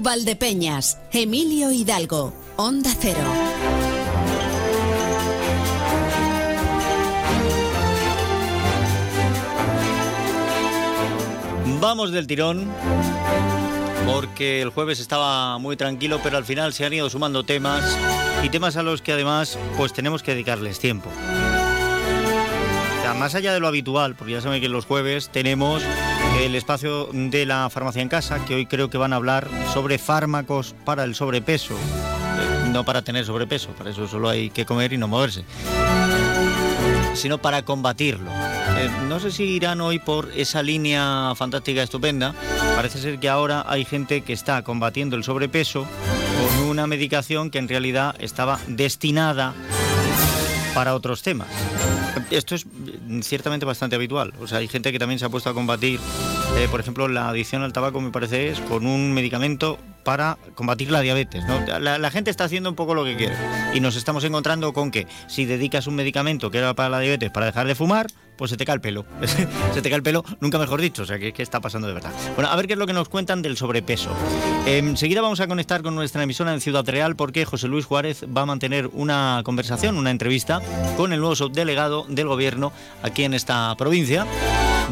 Valdepeñas, Emilio Hidalgo, Onda Cero. Vamos del tirón porque el jueves estaba muy tranquilo, pero al final se han ido sumando temas y temas a los que además pues tenemos que dedicarles tiempo. Más allá de lo habitual, porque ya saben que los jueves tenemos el espacio de la farmacia en casa, que hoy creo que van a hablar sobre fármacos para el sobrepeso. Eh, no para tener sobrepeso, para eso solo hay que comer y no moverse, sino para combatirlo. Eh, no sé si irán hoy por esa línea fantástica, estupenda. Parece ser que ahora hay gente que está combatiendo el sobrepeso con una medicación que en realidad estaba destinada para otros temas. Esto es ciertamente bastante habitual. O sea, hay gente que también se ha puesto a combatir, eh, por ejemplo, la adicción al tabaco, me parece, es con un medicamento para combatir la diabetes. La, gente está haciendo un poco lo que quiere. Y nos estamos encontrando con que si dedicas un medicamento que era para la diabetes para dejar de fumar, pues se te cae el pelo. se te cae el pelo, nunca mejor dicho. O sea, ¿qué, está pasando de verdad? Bueno, a ver qué es lo que nos cuentan del sobrepeso. enseguida vamos a conectar con nuestra emisora en Ciudad Real porque José Luis Juárez va a mantener una conversación, una entrevista con el nuevo subdelegado del gobierno aquí en esta provincia.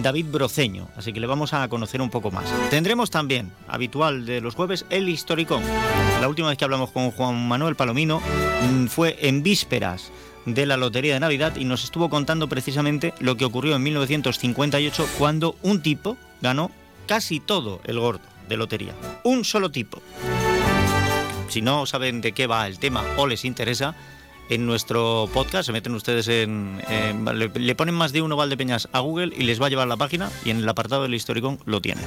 David Broceño, así que le vamos a conocer un poco más. Tendremos también, habitual de los jueves, el historicón. La última vez que hablamos con Juan Manuel Palomino mm, fue en vísperas de la Lotería de Navidad y nos estuvo contando precisamente lo que ocurrió en 1958 cuando un tipo ganó casi todo el gordo de lotería. Un solo tipo. Si no saben de qué va el tema o les interesa, en nuestro podcast, se meten ustedes en... le, ponen más de uno Valdepeñas a Google y les va a llevar la página y en el apartado del historicón lo tienen.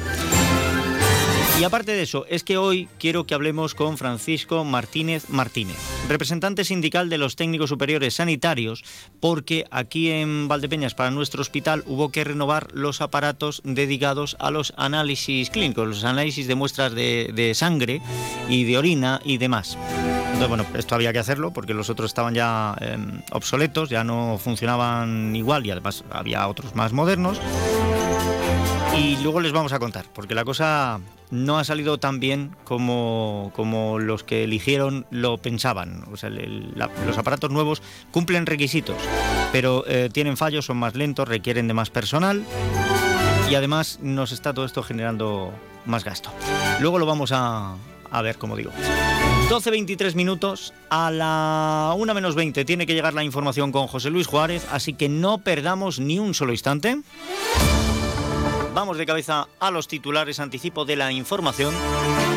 Y aparte de eso, es que hoy quiero que hablemos con Francisco Martínez Martínez, representante sindical de los técnicos superiores sanitarios, porque aquí en Valdepeñas, para nuestro hospital, hubo que renovar los aparatos dedicados a los análisis clínicos, los análisis de muestras de, sangre y de orina y demás. Entonces, bueno, esto había que hacerlo porque los otros estaban ya em, obsoletos, ya no funcionaban igual y además había otros más modernos. Y luego les vamos a contar, porque la cosa no ha salido tan bien como, como los que eligieron lo pensaban. O sea, los aparatos nuevos cumplen requisitos, pero eh, tienen fallos, son más lentos, requieren de más personal y además nos está todo esto generando más gasto. Luego lo vamos a, a ver, como digo. 12.23 minutos, a la 1 menos 20 tiene que llegar la información con José Luis Juárez, así que no perdamos ni un solo instante. Vamos de cabeza a los titulares anticipo de la información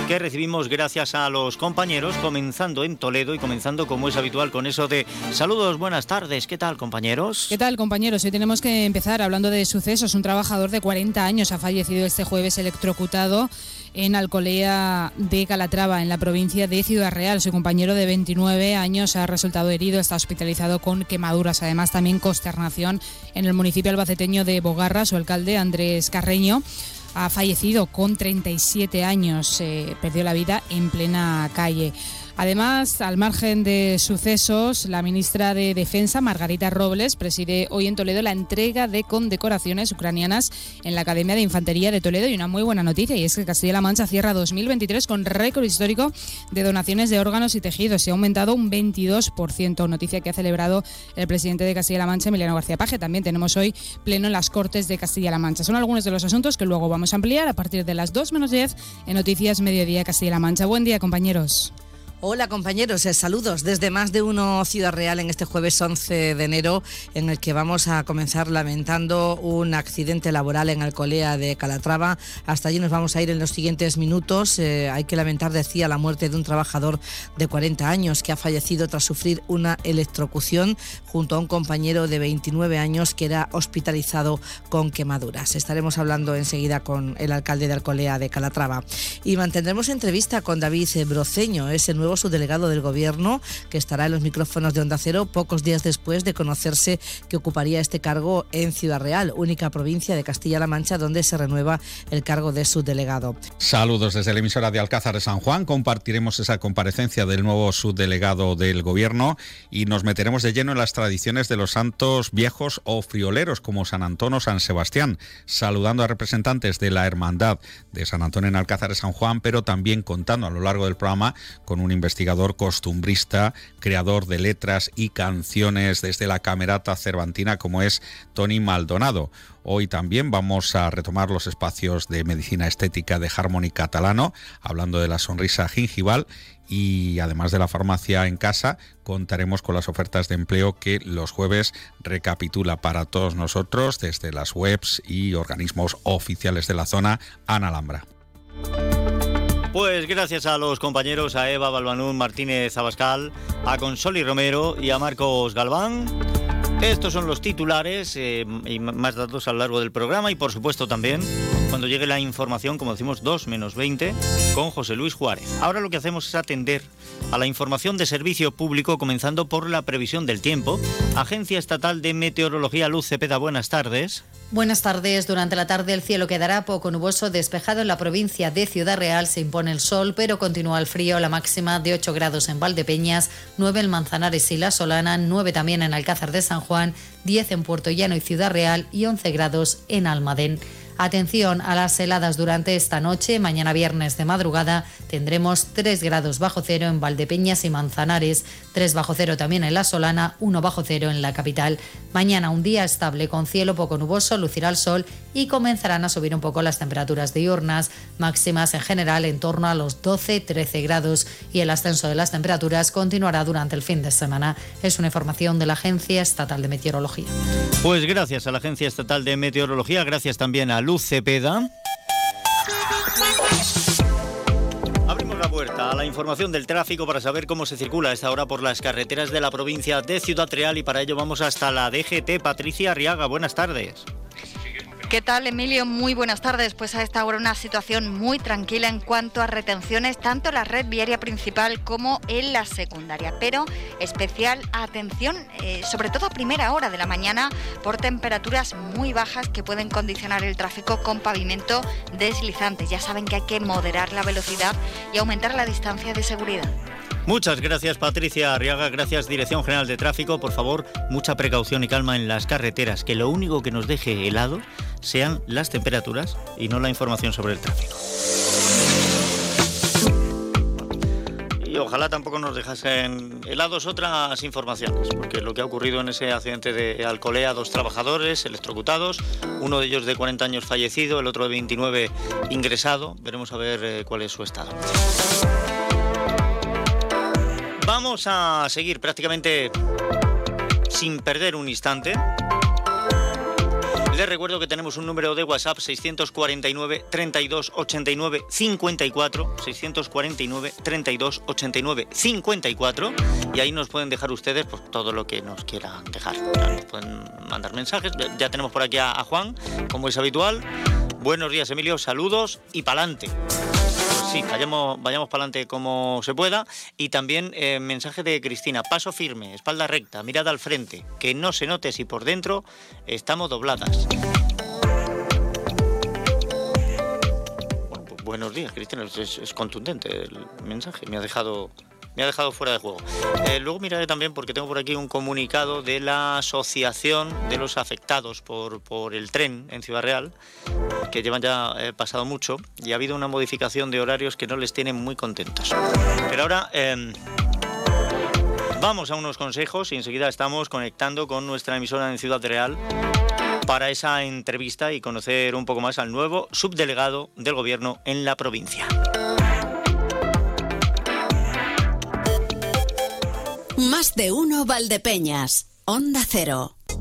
que recibimos gracias a los compañeros, comenzando en Toledo y comenzando como es habitual con eso de saludos, buenas tardes, ¿qué tal compañeros? ¿Qué tal compañeros? Hoy tenemos que empezar hablando de sucesos. Un trabajador de 40 años ha fallecido este jueves electrocutado en Alcolea de Calatrava, en la provincia de Ciudad Real. Su compañero de 29 años ha resultado herido, está hospitalizado con quemaduras, además también consternación en el municipio albaceteño de Bogarra. Su alcalde, Andrés Carreño, ha fallecido con 37 años, eh, perdió la vida en plena calle. Además, al margen de sucesos, la ministra de Defensa, Margarita Robles, preside hoy en Toledo la entrega de condecoraciones ucranianas en la Academia de Infantería de Toledo. Y una muy buena noticia, y es que Castilla-La Mancha cierra 2023 con récord histórico de donaciones de órganos y tejidos. Se ha aumentado un 22%, noticia que ha celebrado el presidente de Castilla-La Mancha, Emiliano García Paje. También tenemos hoy pleno en las Cortes de Castilla-La Mancha. Son algunos de los asuntos que luego vamos a ampliar a partir de las 2 menos 10 en Noticias Mediodía Castilla-La Mancha. Buen día, compañeros. Hola compañeros, eh, saludos desde más de uno Ciudad Real en este jueves 11 de enero en el que vamos a comenzar lamentando un accidente laboral en Alcolea de Calatrava. Hasta allí nos vamos a ir en los siguientes minutos. Eh, hay que lamentar, decía, la muerte de un trabajador de 40 años que ha fallecido tras sufrir una electrocución junto a un compañero de 29 años que era hospitalizado con quemaduras. Estaremos hablando enseguida con el alcalde de Alcolea de Calatrava y mantendremos entrevista con David Broceño, ese nuevo nuevo subdelegado del Gobierno, que estará en los micrófonos de Onda Cero pocos días después de conocerse que ocuparía este cargo en Ciudad Real, única provincia de Castilla-La Mancha donde se renueva el cargo de subdelegado. Saludos desde la emisora de Alcázar de San Juan. Compartiremos esa comparecencia del nuevo subdelegado del Gobierno y nos meteremos de lleno en las tradiciones de los santos viejos o frioleros como San Antonio o San Sebastián, saludando a representantes de la Hermandad de San Antonio en Alcázar de San Juan, pero también contando a lo largo del programa con un investigador costumbrista, creador de letras y canciones desde la camerata cervantina como es Tony Maldonado. Hoy también vamos a retomar los espacios de medicina estética de Harmony Catalano, hablando de la sonrisa gingival y además de la farmacia en casa, contaremos con las ofertas de empleo que los jueves recapitula para todos nosotros desde las webs y organismos oficiales de la zona Ana. Pues gracias a los compañeros, a Eva Balbanún Martínez Abascal, a Consoli Romero y a Marcos Galván. Estos son los titulares eh, y más datos a lo largo del programa y por supuesto también cuando llegue la información, como decimos, 2 menos 20 con José Luis Juárez. Ahora lo que hacemos es atender a la información de servicio público comenzando por la previsión del tiempo. Agencia Estatal de Meteorología Luz Cepeda, buenas tardes. Buenas tardes. Durante la tarde el cielo quedará poco nuboso, despejado en la provincia de Ciudad Real. Se impone el sol, pero continúa el frío. La máxima de 8 grados en Valdepeñas, 9 en Manzanares y La Solana, 9 también en Alcázar de San Juan, 10 en Puerto Llano y Ciudad Real y 11 grados en Almadén. Atención a las heladas durante esta noche. Mañana viernes de madrugada tendremos 3 grados bajo cero en Valdepeñas y Manzanares, 3 bajo cero también en La Solana, 1 bajo cero en la capital. Mañana un día estable con cielo poco nuboso, lucirá el sol y comenzarán a subir un poco las temperaturas diurnas, máximas en general en torno a los 12-13 grados y el ascenso de las temperaturas continuará durante el fin de semana. Es una información de la Agencia Estatal de Meteorología. Pues gracias a la Agencia Estatal de Meteorología, gracias también a Luz Cepeda. Abrimos la puerta a la información del tráfico para saber cómo se circula esta hora por las carreteras de la provincia de Ciudad Real y para ello vamos hasta la DGT. Patricia Arriaga, buenas tardes. ¿Qué tal, Emilio? Muy buenas tardes. Pues a esta hora una situación muy tranquila en cuanto a retenciones, tanto en la red viaria principal como en la secundaria. Pero especial atención, eh, sobre todo a primera hora de la mañana, por temperaturas muy bajas que pueden condicionar el tráfico con pavimento deslizante. Ya saben que hay que moderar la velocidad y aumentar la distancia de seguridad. Muchas gracias Patricia Arriaga, gracias Dirección General de Tráfico. Por favor, mucha precaución y calma en las carreteras, que lo único que nos deje helado sean las temperaturas y no la información sobre el tráfico. Y ojalá tampoco nos dejasen helados otras informaciones, porque lo que ha ocurrido en ese accidente de Alcolea, dos trabajadores electrocutados, uno de ellos de 40 años fallecido, el otro de 29 ingresado, veremos a ver eh, cuál es su estado. Vamos a seguir prácticamente sin perder un instante. Les recuerdo que tenemos un número de WhatsApp 649 32 89 54 649 32 89 54 y ahí nos pueden dejar ustedes pues, todo lo que nos quieran dejar. Pueden mandar mensajes. Ya tenemos por aquí a, a Juan, como es habitual. Buenos días, Emilio. Saludos y pa'lante sí, vayamos, vayamos para adelante como se pueda. Y también eh, mensaje de Cristina, paso firme, espalda recta, mirada al frente, que no se note si por dentro estamos dobladas. Bueno, buenos días, Cristina, es, es contundente el mensaje, me ha dejado me ha dejado fuera de juego. Eh, luego miraré también porque tengo por aquí un comunicado de la Asociación de los Afectados por, por el tren en Ciudad Real, que llevan ya eh, pasado mucho y ha habido una modificación de horarios que no les tiene muy contentos. Pero ahora... Em, vamos a unos consejos y enseguida estamos conectando con nuestra emisora en Ciudad Real para esa entrevista y conocer un poco más al nuevo subdelegado del gobierno en la provincia. Más de uno Valdepeñas. Onda Cero.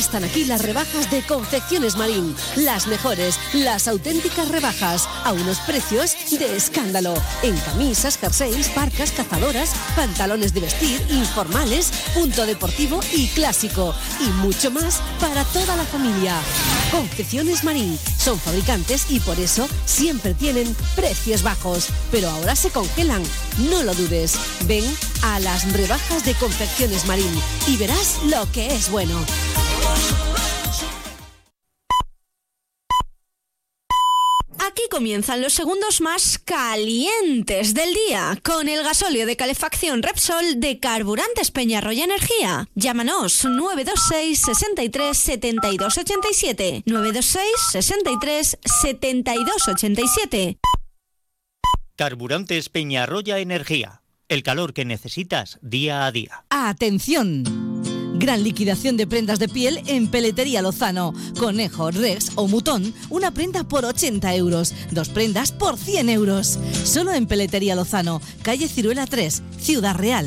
Están aquí las rebajas de Confecciones Marín. Las mejores, las auténticas rebajas. A unos precios de escándalo. En camisas, jerseys, parcas, cazadoras, pantalones de vestir, informales, punto deportivo y clásico. Y mucho más para toda la familia. Confecciones Marín. Son fabricantes y por eso siempre tienen precios bajos. Pero ahora se congelan. No lo dudes. Ven a las rebajas de Confecciones Marín y verás lo que es bueno. Aquí comienzan los segundos más calientes del día con el gasóleo de calefacción Repsol de Carburantes Peñarroya Energía. Llámanos 926 63 72 87 926 63 72 87. Carburantes Peñarroya Energía. El calor que necesitas día a día. ¡Atención! Gran liquidación de prendas de piel en Peletería Lozano. Conejo, Rex o Mutón, una prenda por 80 euros, dos prendas por 100 euros. Solo en Peletería Lozano, calle Ciruela 3, Ciudad Real.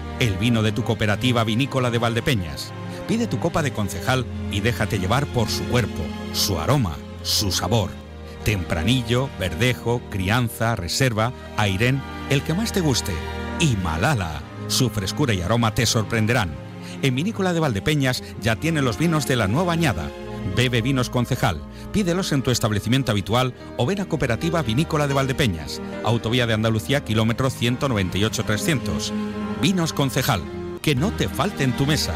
el vino de tu cooperativa vinícola de Valdepeñas. Pide tu copa de concejal y déjate llevar por su cuerpo, su aroma, su sabor. Tempranillo, verdejo, crianza, reserva, airén, el que más te guste. Y Malala, su frescura y aroma te sorprenderán. En Vinícola de Valdepeñas ya tiene los vinos de la nueva añada. Bebe vinos concejal. Pídelos en tu establecimiento habitual o ven a Cooperativa Vinícola de Valdepeñas, Autovía de Andalucía, kilómetro 198-300. Vinos Concejal, que no te falte en tu mesa.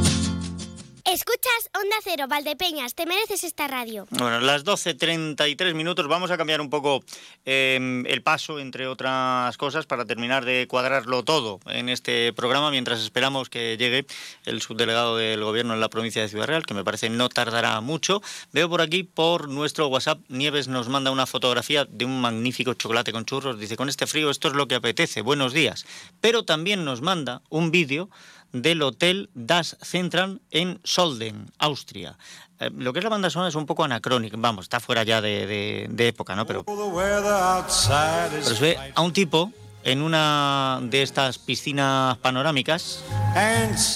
Escuchas Onda Cero, Valdepeñas, te mereces esta radio. Bueno, las 12.33 minutos vamos a cambiar un poco eh, el paso, entre otras cosas, para terminar de cuadrarlo todo en este programa, mientras esperamos que llegue el subdelegado del Gobierno en la provincia de Ciudad Real, que me parece no tardará mucho. Veo por aquí, por nuestro WhatsApp, Nieves nos manda una fotografía de un magnífico chocolate con churros. Dice, con este frío esto es lo que apetece, buenos días. Pero también nos manda un vídeo del Hotel Das Central en Solden, Austria. Eh, lo que es la banda sonora es un poco anacrónica, vamos, está fuera ya de, de- de época, ¿no? Pero, pero se ve a un tipo en una de estas piscinas panorámicas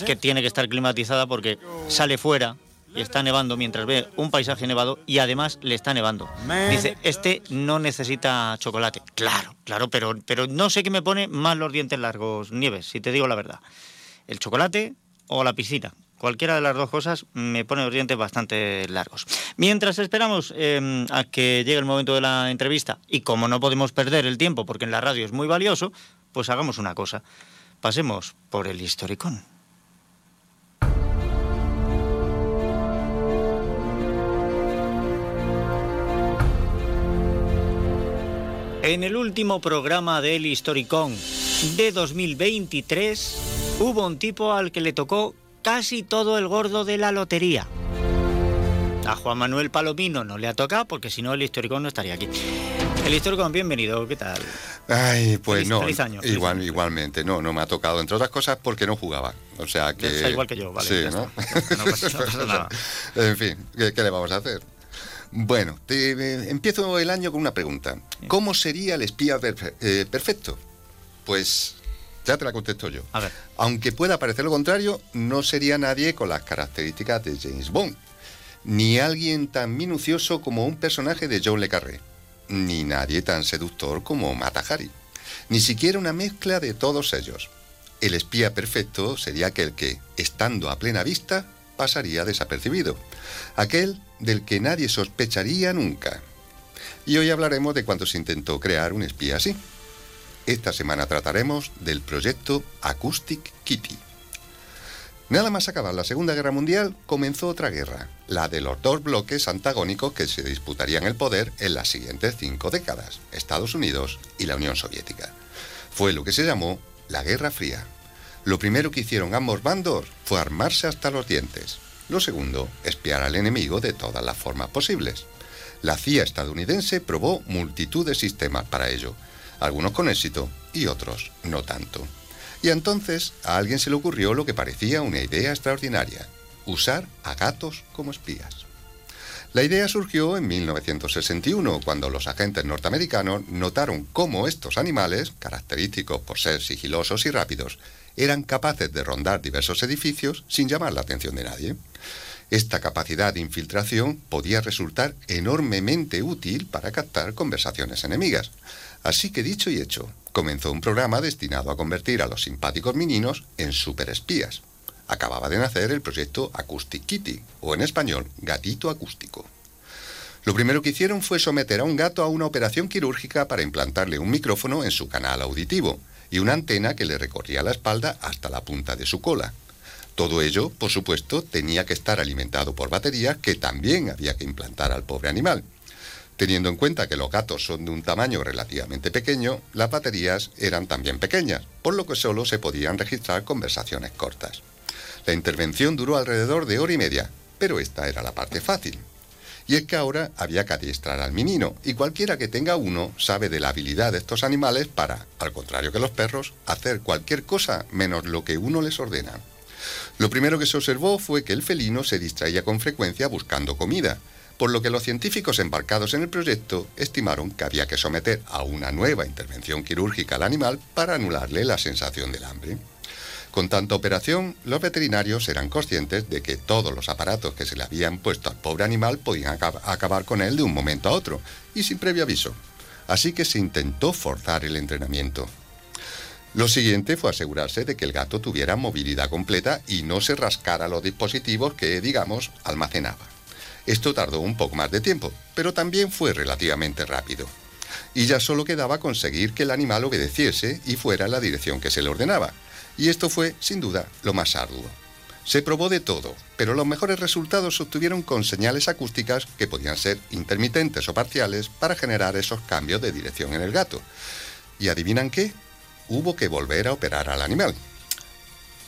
que tiene que estar climatizada porque sale fuera y está nevando mientras ve un paisaje nevado y además le está nevando. Dice, este no necesita chocolate. Claro, claro, pero, pero no sé qué me pone más los dientes largos, Nieves, si te digo la verdad el chocolate o la piscina. Cualquiera de las dos cosas me pone los dientes bastante largos. Mientras esperamos em, a que llegue el momento de la entrevista, y como no podemos perder el tiempo porque en la radio es muy valioso, pues hagamos una cosa. Pasemos por el historicón. En el último programa del historicón de 2023 hubo un tipo al que le tocó casi todo el gordo de la lotería. A Juan Manuel Palomino no le ha tocado porque si no el Historicón no estaría aquí. El Historicón, bienvenido, ¿qué tal? Ay, pues Feliz- no. feliz año, feliz igual, igualmente, no, no me ha tocado, entre otras cosas porque no jugaba. O sea que. Está igual que yo, vale, Sí, ¿no? está. No pasa- no pasa nada. en fin, ¿qué, qué le vamos a hacer? Bueno, te- eh, empiezo el año con una pregunta. ¿Cómo sería el espía eh, perfecto? Pues ya te la contesto yo. A ver. Aunque pueda parecer lo contrario, no sería nadie con las características de James Bond, ni alguien tan minucioso como un personaje de John Le Carré, ni nadie tan seductor como Mata Hari, ni siquiera una mezcla de todos ellos. El espía perfecto sería aquel que, estando a plena vista, pasaría desapercibido, aquel del que nadie sospecharía nunca. Y hoy hablaremos de cuando se intentó crear un espía así. Esta semana trataremos del proyecto Acoustic Kitty. Nada más acabar la Segunda Guerra Mundial, comenzó otra guerra, la de los dos bloques antagónicos que se disputarían el poder en las siguientes cinco décadas, Estados Unidos y la Unión Soviética. Fue lo que se llamó la Guerra Fría. Lo primero que hicieron ambos bandos fue armarse hasta los dientes. Lo segundo, espiar al enemigo de todas las formas posibles. La CIA estadounidense probó multitud de sistemas para ello, algunos con éxito y otros no tanto. Y entonces a alguien se le ocurrió lo que parecía una idea extraordinaria, usar a gatos como espías. La idea surgió en 1961, cuando los agentes norteamericanos notaron cómo estos animales, característicos por ser sigilosos y rápidos, eran capaces de rondar diversos edificios sin llamar la atención de nadie. Esta capacidad de infiltración podía resultar enormemente útil para captar conversaciones enemigas. Así que dicho y hecho, comenzó un programa destinado a convertir a los simpáticos meninos en superespías. Acababa de nacer el proyecto Acoustic Kitty, o en español, gatito acústico. Lo primero que hicieron fue someter a un gato a una operación quirúrgica para implantarle un micrófono en su canal auditivo y una antena que le recorría la espalda hasta la punta de su cola. Todo ello, por supuesto, tenía que estar alimentado por baterías que también había que implantar al pobre animal. Teniendo en cuenta que los gatos son de un tamaño relativamente pequeño, las baterías eran también pequeñas, por lo que solo se podían registrar conversaciones cortas. La intervención duró alrededor de hora y media, pero esta era la parte fácil. Y es que ahora había que adiestrar al menino, y cualquiera que tenga uno sabe de la habilidad de estos animales para, al contrario que los perros, hacer cualquier cosa menos lo que uno les ordena. Lo primero que se observó fue que el felino se distraía con frecuencia buscando comida, por lo que los científicos embarcados en el proyecto estimaron que había que someter a una nueva intervención quirúrgica al animal para anularle la sensación del hambre. Con tanta operación, los veterinarios eran conscientes de que todos los aparatos que se le habían puesto al pobre animal podían acab- acabar con él de un momento a otro, y sin previo aviso. Así que se intentó forzar el entrenamiento. Lo siguiente fue asegurarse de que el gato tuviera movilidad completa y no se rascara los dispositivos que, digamos, almacenaba. Esto tardó un poco más de tiempo, pero también fue relativamente rápido. Y ya solo quedaba conseguir que el animal obedeciese y fuera en la dirección que se le ordenaba. Y esto fue, sin duda, lo más arduo. Se probó de todo, pero los mejores resultados se obtuvieron con señales acústicas que podían ser intermitentes o parciales para generar esos cambios de dirección en el gato. ¿Y adivinan qué? Hubo que volver a operar al animal.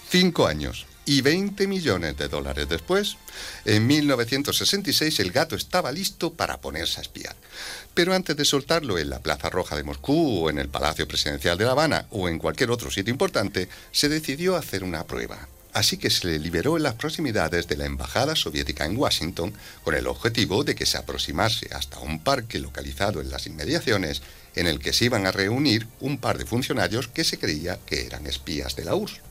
Cinco años y 20 millones de dólares después, en 1966 el gato estaba listo para ponerse a espiar. Pero antes de soltarlo en la Plaza Roja de Moscú o en el Palacio Presidencial de La Habana o en cualquier otro sitio importante, se decidió hacer una prueba. Así que se le liberó en las proximidades de la Embajada Soviética en Washington con el objetivo de que se aproximase hasta un parque localizado en las inmediaciones en el que se iban a reunir un par de funcionarios que se creía que eran espías de la URSS.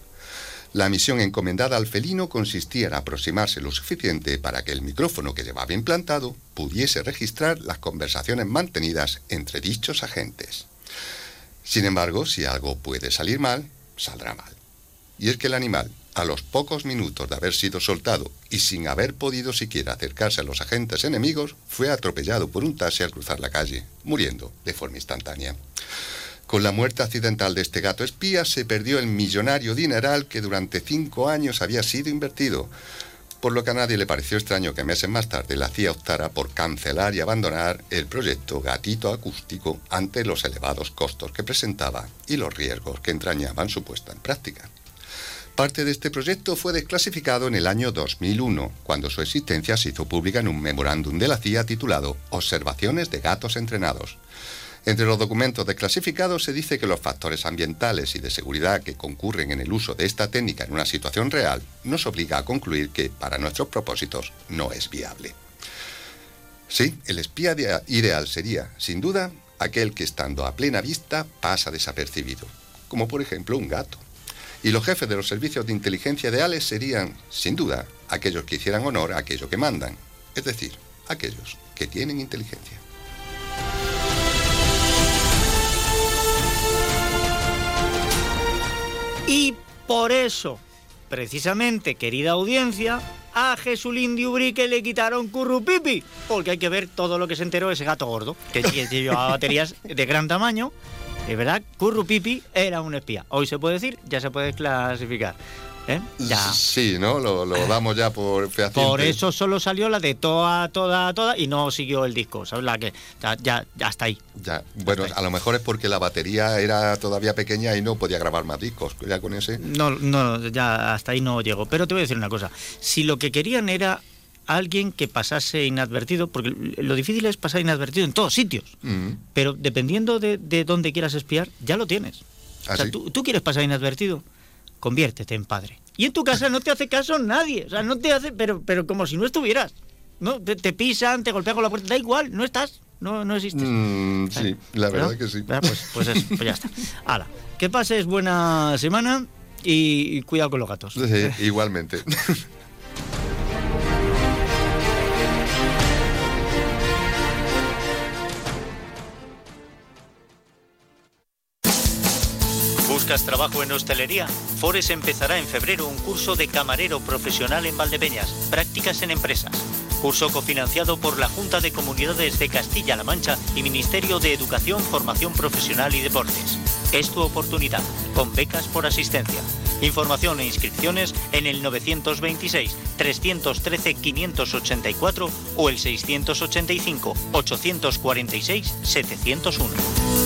La misión encomendada al felino consistía en aproximarse lo suficiente para que el micrófono que llevaba implantado pudiese registrar las conversaciones mantenidas entre dichos agentes. Sin embargo, si algo puede salir mal, saldrá mal. Y es que el animal, a los pocos minutos de haber sido soltado y sin haber podido siquiera acercarse a los agentes enemigos, fue atropellado por un taxi al cruzar la calle, muriendo de forma instantánea. Con la muerte accidental de este gato espía se perdió el millonario dineral que durante cinco años había sido invertido. por lo que a nadie le pareció extraño que meses más tarde la CIA optara por cancelar y abandonar el proyecto Gatito Acústico ante los elevados costos que presentaba y los riesgos que entrañaban su puesta en práctica. Parte de este proyecto fue desclasificado en el año 2001, cuando su existencia se hizo pública en un memorándum de la CIA titulado Observaciones de gatos entrenados, entre los documentos desclasificados se dice que los factores ambientales y de seguridad que concurren en el uso de esta técnica en una situación real nos obliga a concluir que para nuestros propósitos no es viable. Sí, el espía ideal sería, sin duda, aquel que estando a plena vista pasa desapercibido, como por ejemplo un gato. Y los jefes de los servicios de inteligencia ideales serían, sin duda, aquellos que hicieran honor a aquello que mandan, es decir, aquellos que tienen inteligencia. Y por eso, precisamente, querida audiencia, a Jesulín de Ubrique le quitaron currupipi, porque hay que ver todo lo que se enteró ese gato gordo, que llevaba baterías de gran tamaño. Es verdad, Currupipi era un espía. Hoy se puede decir, ya se puede clasificar. ¿Eh? Ya. Sí, ¿no? Lo, damos ya por fehaciente. Por eso solo salió la de toda, toda, toda y no siguió el disco, ¿sabes? La que ya, ya, está ahí. Ya, bueno, a lo mejor es porque la batería era todavía pequeña y no podía grabar más discos, ya con ese. No, no, ya hasta ahí no llegó. Pero te voy a decir una cosa. Si lo que querían era alguien que pasase inadvertido, porque lo difícil es pasar inadvertido en todos sitios, mm. pero dependiendo de, dónde quieras espiar, ya lo tienes. o sea, ¿Ah, tú, tú quieres pasar inadvertido, conviértete en padre. Y en tu casa no te hace caso nadie, o sea, no te hace, pero, pero como si no estuvieras. ¿no? Te, pisan, te golpean con la puerta, da igual, no estás, no, no existes. Mm, sí, la verdad que sí. Pues, pues, eso, pues ya está. Hala, que pases buena semana y, cuidado con los gatos. Sí, igualmente. ¿Buscas trabajo en hostelería? Fores empezará en febrero un curso de camarero profesional en Valdepeñas, prácticas en empresas. Curso cofinanciado por la Junta de Comunidades de Castilla-La Mancha y Ministerio de Educación, Formación Profesional y Deportes. Es tu oportunidad, con becas por asistencia. Información e inscripciones en el 926-313-584 o el 685-846-701.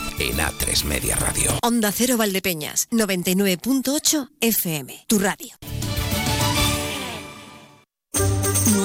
en A3 Media Radio. Onda Cero Valdepeñas, 99.8 FM, tu radio.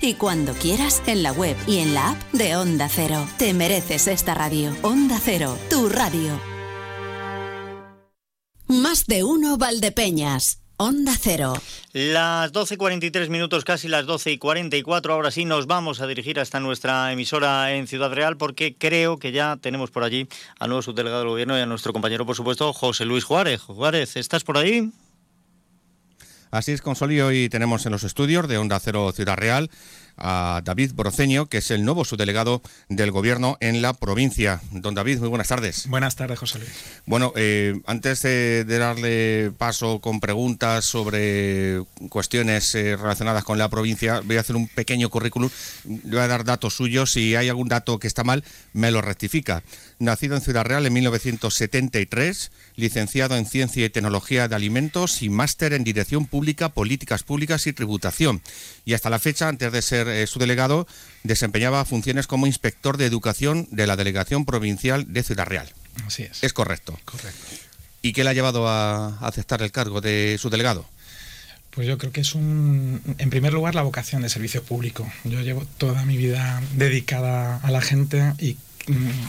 y cuando quieras en la web y en la app de Onda Cero. Te mereces esta radio. Onda Cero, tu radio. Más de uno Valdepeñas. Onda Cero. Las 12.43 minutos, casi las 12 y 44. Ahora sí nos vamos a dirigir hasta nuestra emisora en Ciudad Real porque creo que ya tenemos por allí al nuevo subdelegado del gobierno y a nuestro compañero, por supuesto, José Luis Juárez. Juárez, ¿estás por ahí? Así es, Consolio, hoy tenemos en los estudios de Onda Cero Ciudad Real a David Broceño, que es el nuevo subdelegado del Gobierno en la provincia. Don David, muy buenas tardes. Buenas tardes, José Luis. Bueno, eh, antes de, darle paso con preguntas sobre cuestiones eh, relacionadas con la provincia, voy a hacer un pequeño currículum. Le voy a dar datos suyos. Si hay algún dato que está mal, me lo rectifica. Nacido en Ciudad Real en 1973, licenciado en Ciencia y Tecnología de Alimentos y máster en Dirección Pública, Políticas Públicas y Tributación. Y hasta la fecha, antes de ser eh, su delegado, desempeñaba funciones como inspector de educación de la Delegación Provincial de Ciudad Real. Así es. Es correcto. Correcto. ¿Y qué le ha llevado a aceptar el cargo de su delegado? Pues yo creo que es un, en primer lugar, la vocación de servicio público. Yo llevo toda mi vida dedicada a la gente y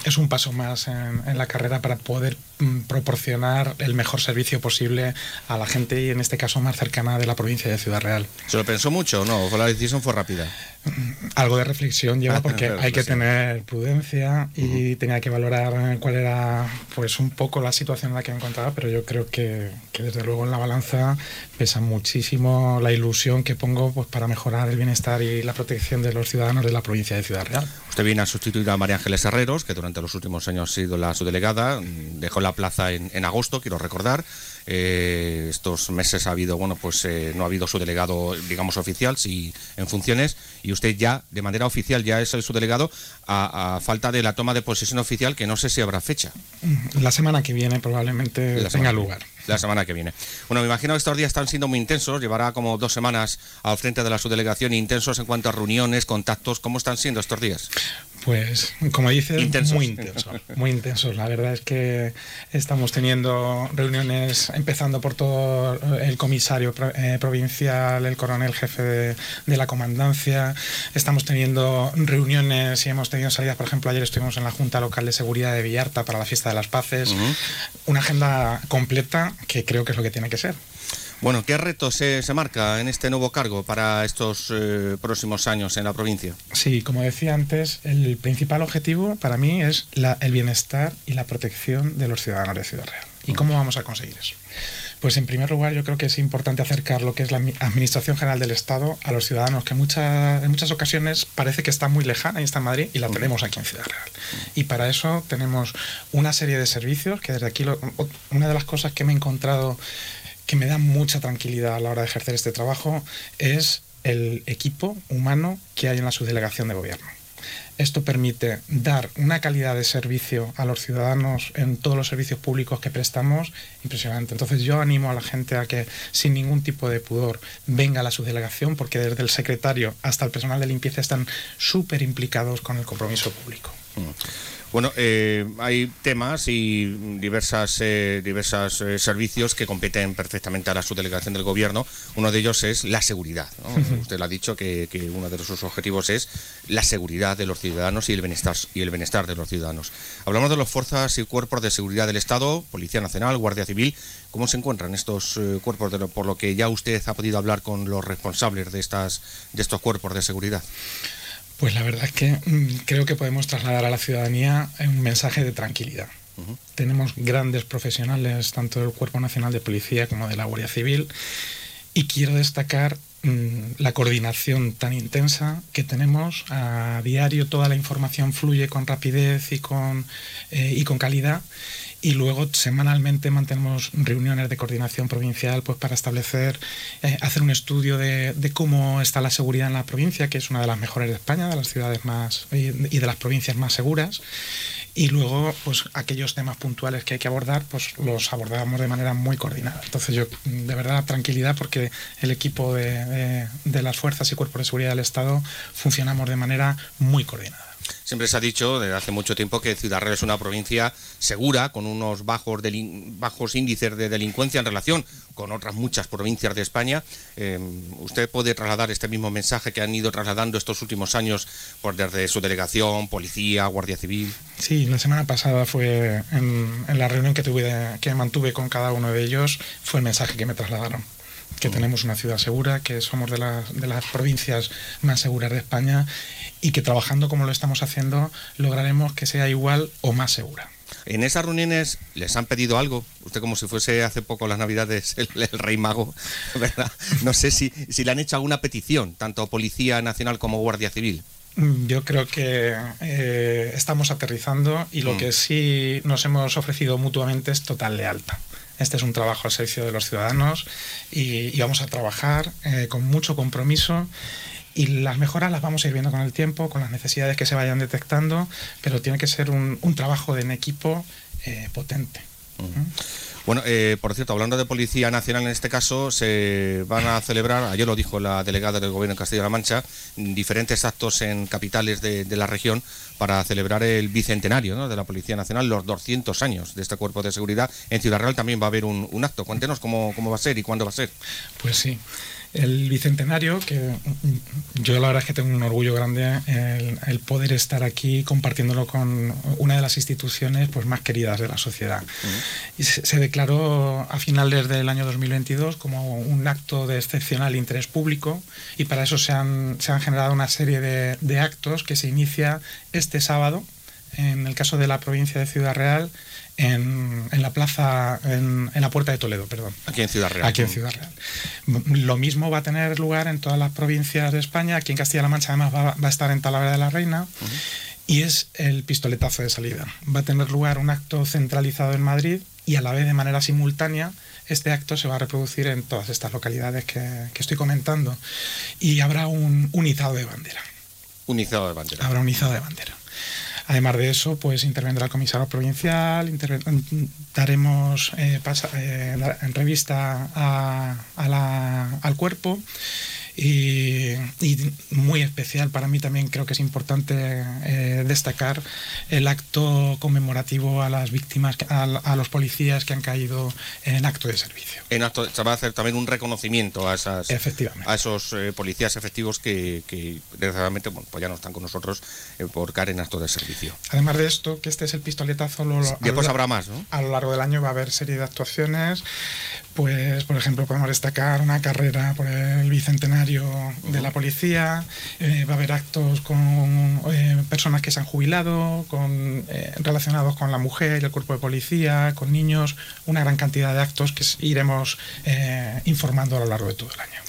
es un paso más en, la carrera para poder mm, proporcionar el mejor servicio posible a la gente y en este caso más cercana de la provincia de Ciudad Real. ¿Se lo pensó mucho o no? ¿O la decisión fue rápida? Algo de reflexión lleva Ah, porque claro, hay que sí. tener prudencia y tenía que valorar cuál era pues un poco la situación en la que me encontraba, pero yo creo que, que desde luego en la balanza pesa muchísimo la ilusión que pongo pues para mejorar el bienestar y la protección de los ciudadanos de la provincia de Ciudad Real. Usted viene a sustituir a María Ángeles Herreros, que durante los últimos años ha sido la subdelegada, dejó la plaza en, en agosto, quiero recordar. Eh, estos meses ha habido, bueno, pues eh, no ha habido su delegado, digamos, oficial, sí en funciones, y usted ya, de manera oficial, ya es el subdelegado a, a falta de la toma de posesión oficial, que no sé si habrá fecha. La semana que viene probablemente La tenga lugar. La semana que viene. Bueno, me imagino que estos días están siendo muy intensos. Llevará como dos semanas al frente de la subdelegación, intensos en cuanto a reuniones, contactos. ¿Cómo están siendo estos días? Pues, como dices, Intensos. muy intensos, muy intensos. La verdad es que estamos teniendo reuniones, empezando por todo el comisario eh, provincial, el coronel jefe de, de la comandancia. Estamos teniendo reuniones y hemos tenido salidas, por ejemplo, ayer estuvimos en la Junta Local de Seguridad de Villarta para la Fiesta de las Paces. Una agenda completa que creo que es lo que tiene que ser. Bueno, ¿qué retos se, se marca en este nuevo cargo para estos eh, próximos años en la provincia? Sí, como decía antes, el principal objetivo para mí es la- el bienestar y la protección de los ciudadanos de Ciudad Real. ¿Y cómo vamos a conseguir eso? Pues en primer lugar yo creo que es importante acercar lo que es la admi- Administración General del Estado a los ciudadanos, que muchas, en muchas ocasiones parece que está muy lejana y está en Madrid y la tenemos aquí en Ciudad Real. Y para eso tenemos una serie de servicios que desde aquí, lo- una de las cosas que me he encontrado que me da mucha tranquilidad a la hora de ejercer este trabajo es el equipo humano que hay en la subdelegación de gobierno. Esto permite dar una calidad de servicio a los ciudadanos en todos los servicios públicos que prestamos impresionante. Entonces yo animo a la gente a que sin ningún tipo de pudor venga a la subdelegación porque desde el secretario hasta el personal de limpieza están súper implicados con el compromiso público. Bueno, eh, hay temas y diversas, eh, diversas eh, servicios que competen perfectamente a la subdelegación del gobierno. Uno de ellos es la seguridad. ¿no? Usted lo ha dicho que, que uno de sus objetivos es la seguridad de los ciudadanos y el bienestar y el bienestar de los ciudadanos. Hablamos de las fuerzas y cuerpos de seguridad del Estado, Policía Nacional, Guardia Civil. ¿Cómo se encuentran estos eh, cuerpos, de lo- por lo que ya usted ha podido hablar con los responsables de estas, de estos cuerpos de seguridad? Pues la verdad es que mm, creo que podemos trasladar a la ciudadanía un mensaje de tranquilidad. Tenemos grandes profesionales, tanto del Cuerpo Nacional de Policía como de la Guardia Civil, y quiero destacar mm, la coordinación tan intensa que tenemos a diario. Toda la información fluye con rapidez y con, eh, y con calidad. Y luego semanalmente mantenemos reuniones de coordinación provincial pues para establecer, eh, hacer un estudio de, cómo está la seguridad en la provincia, que es una de las mejores de España, de las ciudades más y y de las provincias más seguras. Y luego, pues aquellos temas puntuales que hay que abordar, pues los abordamos de manera muy coordinada. Entonces yo, de verdad, tranquilidad porque el equipo de- de las fuerzas y cuerpos de seguridad del Estado funcionamos de manera muy coordinada. Siempre se ha dicho desde hace mucho tiempo que Ciudad Real es una provincia segura, con unos bajos, delin- bajos índices de delincuencia en relación con otras muchas provincias de España. Eh, ¿Usted puede trasladar este mismo mensaje que han ido trasladando estos últimos años por desde su delegación, policía, Guardia Civil? Sí, la semana pasada fue en, en la reunión que, tuve, que mantuve con cada uno de ellos, fue el mensaje que me trasladaron. Que tenemos una ciudad segura, que somos de las, de las provincias más seguras de España y que trabajando como lo estamos haciendo lograremos que sea igual o más segura. En esas reuniones les han pedido algo, usted como si fuese hace poco las navidades el, el rey mago, ¿verdad? No sé si, si le han hecho alguna petición, tanto Policía Nacional como Guardia Civil. Mm, Yo creo que eh, estamos aterrizando y lo Mm. que sí nos hemos ofrecido mutuamente es total lealtad. Este es un trabajo al servicio de los ciudadanos y, y vamos a trabajar eh, con mucho compromiso y las mejoras las vamos a ir viendo con el tiempo, con las necesidades que se vayan detectando, pero tiene que ser un, un trabajo de en equipo eh, potente. Bueno, eh, por cierto, hablando de Policía Nacional, en este caso se van a celebrar, ayer lo dijo la delegada del Gobierno de Castilla-La Mancha, diferentes actos en capitales de, de la región para celebrar el bicentenario ¿no? de la Policía Nacional, los 200 años de este cuerpo de seguridad. En Ciudad Real también va a haber un, un acto. Cuéntenos cómo, cómo va a ser y cuándo va a ser. Pues sí. El bicentenario, que yo la verdad es que tengo un orgullo grande el, el, poder estar aquí compartiéndolo con una de las instituciones pues, más queridas de la sociedad. Y se, se, declaró a finales del año 2022 como un acto de excepcional interés público y para eso se han, se han generado una serie de, de actos que se inicia este sábado, en el caso de la provincia de Ciudad Real, en, en, la plaza, en, en, la puerta de Toledo, perdón. Aquí en Ciudad Real. Aquí en Ciudad Real. Lo mismo va a tener lugar en todas las provincias de España. Aquí en Castilla-La Mancha, además, va, va, a estar en Talavera de la Reina. Uh -huh. Y es el pistoletazo de salida. Va a tener lugar un acto centralizado en Madrid y a la vez de manera simultánea este acto se va a reproducir en todas estas localidades que, que estoy comentando. Y habrá un, un izado de bandera. Un izado de bandera. Habrá un izado de bandera. Además de eso, pues intervendrá el comisario provincial, daremos eh, eh, en revista al cuerpo y, y, muy especial para mí también creo que es importante eh, destacar el acto conmemorativo a las víctimas, a, a, los policías que han caído en acto de servicio. En acto, se va a hacer también un reconocimiento a, esas, Efectivamente. a esos eh, policías efectivos que, que desgraciadamente bueno, pues ya no están con nosotros eh, por caer en acto de servicio. Además de esto, que este es el pistoletazo. Lo, Después habrá más, ¿no? A lo largo del año va a haber serie de actuaciones. Pues, por ejemplo, podemos destacar una carrera por el bicentenario de la policía, eh, va a haber actos con eh, personas que se han jubilado, con, eh, relacionados con la mujer y el cuerpo de policía, con niños, una gran cantidad de actos que iremos eh, informando a lo largo de todo el año.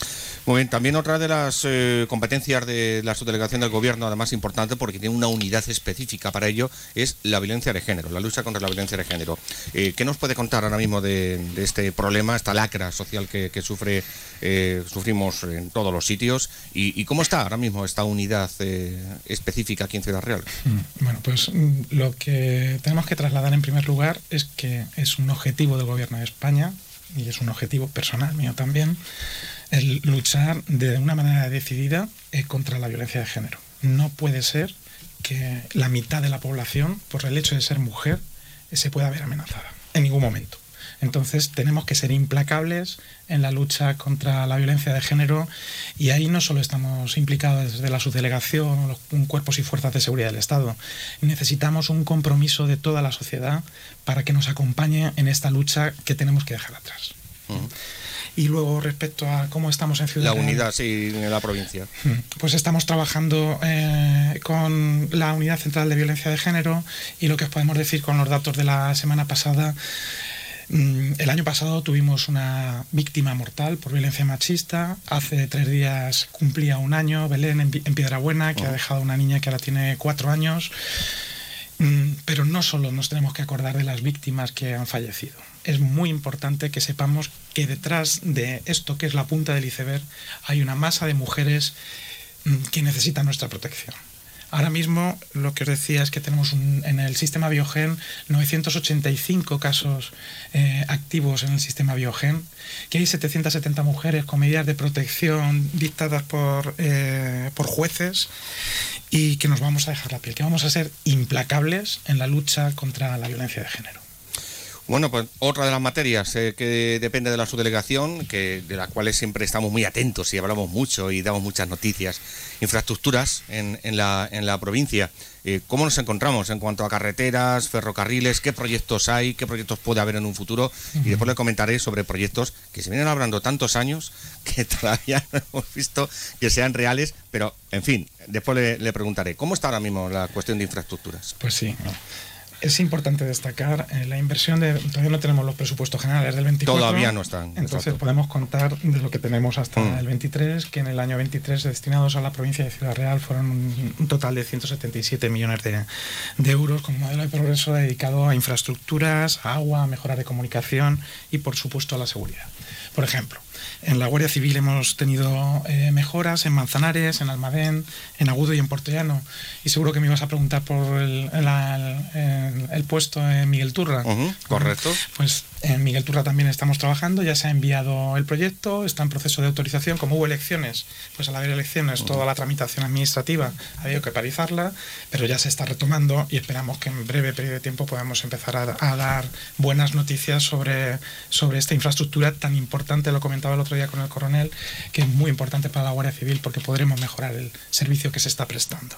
Muy bien, también otra de las eh, competencias de la subdelegación del gobierno, además importante porque tiene una unidad específica para ello, es la violencia de género, la lucha contra la violencia de género. Eh, ¿Qué nos puede contar ahora mismo de, de este problema, esta lacra social que, que sufre, eh, sufrimos en todos los sitios? Y, y, cómo está ahora mismo esta unidad eh, específica aquí en Ciudad Real? Bueno, pues mm, lo que tenemos que trasladar en primer lugar es que es un objetivo del gobierno de España y es un objetivo personal mío también el luchar de una manera decidida eh, contra la violencia de género. No puede ser que la mitad de la población, por el hecho de ser mujer, se pueda ver amenazada en ningún momento. Entonces tenemos que ser implacables en la lucha contra la violencia de género y ahí no solo estamos implicados desde la subdelegación, los cuerpos y fuerzas de seguridad del Estado, necesitamos un compromiso de toda la sociedad para que nos acompañe en esta lucha que tenemos que dejar atrás. Y luego respecto a cómo estamos en Ciudad La unidad, sí, en la provincia. Pues estamos trabajando eh, con la Unidad Central de Violencia de Género y lo que os podemos decir con los datos de la semana pasada mm, el año pasado tuvimos una víctima mortal por violencia machista. Hace tres días cumplía un año Belén en, en Piedrabuena, que oh. ha dejado una niña que ahora tiene cuatro años. Mm, pero no solo nos tenemos que acordar de las víctimas que han fallecido. Es muy importante que sepamos que detrás de esto que es la punta del iceberg hay una masa de mujeres mm, que necesitan nuestra protección. Ahora mismo lo que os decía es que tenemos en el sistema Biogen 985 casos eh, activos en el sistema Biogen, que hay 770 mujeres con medidas de protección dictadas por, eh, por jueces y que nos vamos a dejar la piel, que vamos a ser implacables en la lucha contra la violencia de género. Bueno, pues otra de las materias eh, que depende de la subdelegación, que, de las cuales siempre estamos muy atentos y hablamos mucho y damos muchas noticias, infraestructuras en, la, en la, provincia. Eh, ¿Cómo nos encontramos en cuanto a carreteras, ferrocarriles? ¿Qué proyectos hay? ¿Qué proyectos puede haber en un futuro? Y después le comentaré sobre proyectos que se vienen hablando tantos años que todavía no hemos visto que sean reales, pero en fin, después le, preguntaré. ¿Cómo está ahora mismo la cuestión de infraestructuras? Pues sí. Es importante destacar eh, la inversión de. Todavía no tenemos los presupuestos generales del 24. Todavía no están. Entonces exacto. podemos contar de lo que tenemos hasta mm. el 23, que en el año 23 destinados a la provincia de Ciudad Real fueron un, un total de 177 millones de, de, euros con un modelo de progreso dedicado a infraestructuras, a agua, a de comunicación y, por supuesto, a la seguridad. Por ejemplo, en la Guardia Civil hemos tenido eh, mejoras en Manzanares, en Almadén, en Agudo y en Portellano. Y seguro que me ibas a preguntar por el, el, el, el puesto en Miguel Turra. Uh -huh, correcto. Pues En Miguel Turra también estamos trabajando, ya se ha enviado el proyecto, está en proceso de autorización. Como hubo elecciones, pues al haber elecciones, toda la tramitación administrativa ha habido que parizarla, pero ya se está retomando y esperamos que en breve periodo de tiempo podamos empezar a, dar buenas noticias sobre, sobre esta infraestructura tan importante, lo comentaba el otro día con el coronel, que es muy importante para la Guardia Civil porque podremos mejorar el servicio que se está prestando.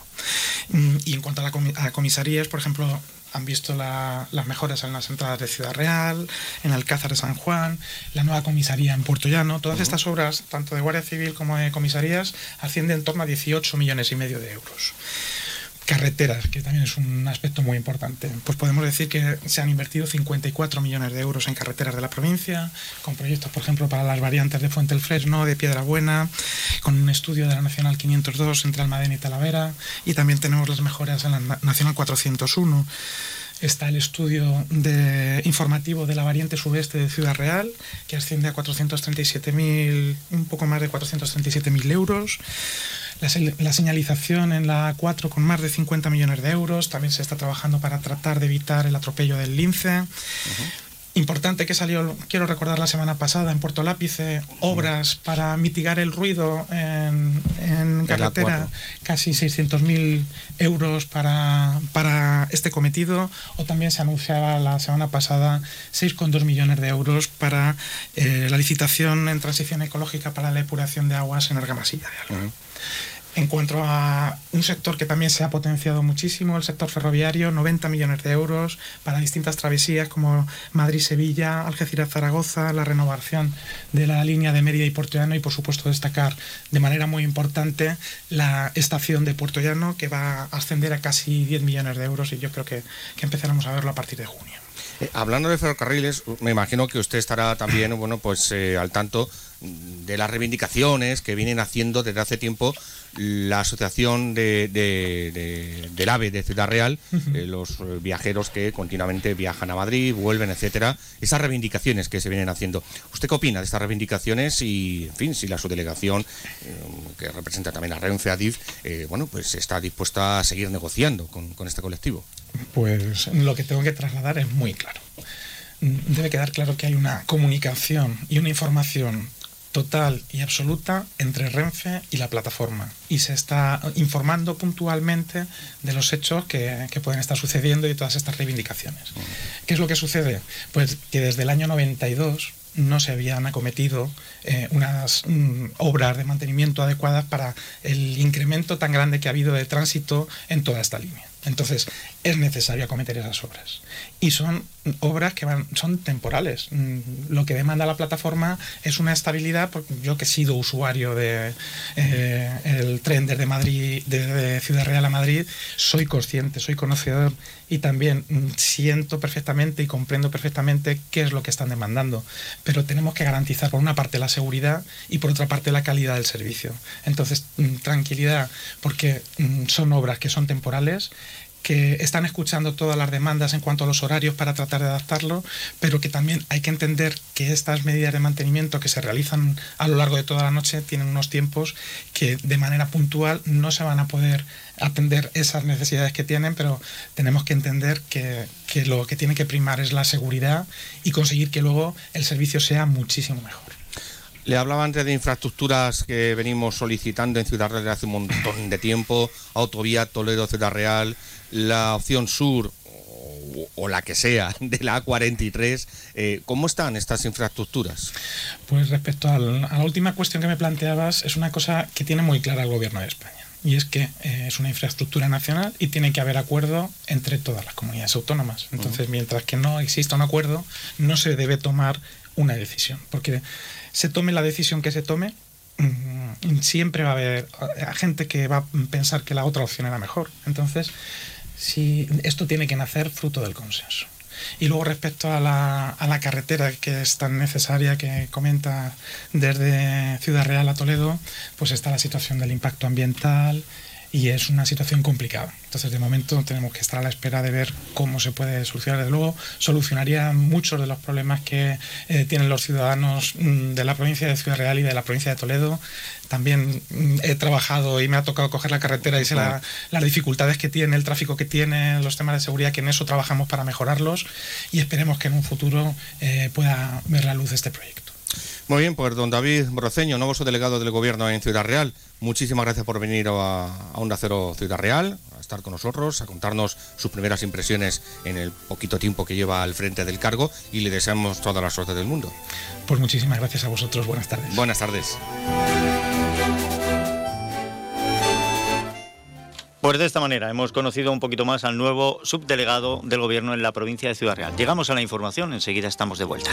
Mm, Y en cuanto a, la a comisarías, por ejemplo, han visto la- las mejoras en las entradas de Ciudad Real, en Alcázar de San Juan, la nueva comisaría en Puerto Llano. Todas estas obras, tanto de Guardia Civil como de comisarías, ascienden en torno a 18 millones y medio de euros. Carreteras, que también es un aspecto muy importante. Pues podemos decir que se han invertido 54 millones de euros en carreteras de la provincia, con proyectos, por ejemplo, para las variantes de Fuente el Fresno, de Piedra Buena, con un estudio de la Nacional 502 entre Almadén y Talavera, y también tenemos las mejoras en la Na- Nacional 401 está el estudio informativo de la variante sudeste de Ciudad Real, que asciende a 437.000, un poco más de 437.000 euros. La, se- la señalización en la A4 con más de 50 millones de euros. También se está trabajando para tratar de evitar el atropello del lince. Importante que salió, quiero recordar la semana pasada en Puerto Lápice, obras para mitigar el ruido en, carretera, A4. casi 600.000 euros para, para este cometido. O también se anunciaba la semana pasada 6,2 millones de euros para eh, la licitación en transición ecológica para la depuración de aguas en Argamasilla de Alba. En cuanto a un sector que también se ha potenciado muchísimo, el sector ferroviario, 90 millones de euros para distintas travesías como Madrid-Sevilla, Algeciras-Zaragoza, la renovación de la línea de Mérida y Puerto Llano y por supuesto destacar de manera muy importante la estación de Puerto Llano que va a ascender a casi 10 millones de euros y yo creo que, que empezaremos a verlo a partir de junio. Eh, hablando de ferrocarriles, me imagino que usted estará también, bueno, pues eh, al tanto de las reivindicaciones que vienen haciendo desde hace tiempo la Asociación de, de- de- del AVE de Ciudad Real, eh, los viajeros que continuamente viajan a Madrid, vuelven, etcétera, esas reivindicaciones que se vienen haciendo. ¿Usted qué opina de estas reivindicaciones y, en fin, si la subdelegación, eh, que representa también a Renfe, eh, bueno, pues está dispuesta a seguir negociando con, con este colectivo? Pues lo que tengo que trasladar es muy claro. Mm, Debe quedar claro que hay una comunicación y una información total y absoluta entre Renfe y la plataforma. Y se está informando puntualmente de los hechos que, que pueden estar sucediendo y de todas estas reivindicaciones. ¿Qué es lo que sucede? Pues que desde el año 92 no se habían acometido eh, unas mm, obras de mantenimiento adecuadas para el incremento tan grande que ha habido de tránsito en toda esta línea. Entonces, es necesario acometer esas obras. Y son obras que van, son temporales. Mm, Lo que demanda la plataforma es una estabilidad, porque yo que he sido usuario de eh, tren desde Madrid, desde Ciudad Real a Madrid, soy consciente, soy conocedor y también mm, siento perfectamente y comprendo perfectamente qué es lo que están demandando. Pero tenemos que garantizar por una parte la seguridad y por otra parte la calidad del servicio. Entonces, mm, tranquilidad, porque son obras que son temporales que están escuchando todas las demandas en cuanto a los horarios para tratar de adaptarlo, pero que también hay que entender que estas medidas de mantenimiento que se realizan a lo largo de toda la noche tienen unos tiempos que de manera puntual no se van a poder atender esas necesidades que tienen, pero tenemos que entender que, lo que tiene que primar es la seguridad y conseguir que luego el servicio sea muchísimo mejor. Le hablaba antes de infraestructuras que venimos solicitando en Ciudad Real hace un montón de tiempo, autovía Toledo-Ciudad Real, la opción sur o, o la que sea de la A43. eh, ¿Cómo están estas infraestructuras? Pues respecto al- a la última cuestión que me planteabas, es una cosa que tiene muy clara el Gobierno de España. Y es que eh, es una infraestructura nacional y tiene que haber acuerdo entre todas las comunidades autónomas. Entonces, mientras que no exista un acuerdo, no se debe tomar una decisión. Porque se tome la decisión que se tome, mm, siempre va a haber eh, gente que va a pensar que la otra opción era mejor. Entonces, si esto tiene que nacer fruto del consenso. Y luego respecto a la, a la carretera que es tan necesaria que comenta desde Ciudad Real a Toledo, pues está la situación del impacto ambiental y es una situación complicada. Entonces, de momento tenemos que estar a la espera de ver cómo se puede solucionar. Desde luego, solucionaría muchos de los problemas que eh, tienen los ciudadanos mm, de la provincia de Ciudad Real y de la provincia de Toledo. También mm, he trabajado y me ha tocado coger la carretera y sé la- las dificultades que tiene, el tráfico que tiene, los temas de seguridad, que en eso trabajamos para mejorarlos y esperemos que en un futuro eh, pueda ver la luz este proyecto. Muy bien, pues don David Broceño, nuevo subdelegado del Gobierno en Ciudad Real, muchísimas gracias por venir a, a Onda Cero Ciudad Real, a estar con nosotros, a contarnos sus primeras impresiones en el poquito tiempo que lleva al frente del cargo y le deseamos toda la suerte del mundo. Pues muchísimas gracias a vosotros. Buenas tardes. Buenas tardes. Pues de esta manera hemos conocido un poquito más al nuevo subdelegado del gobierno en la provincia de Ciudad Real. Llegamos a la información, enseguida estamos de vuelta.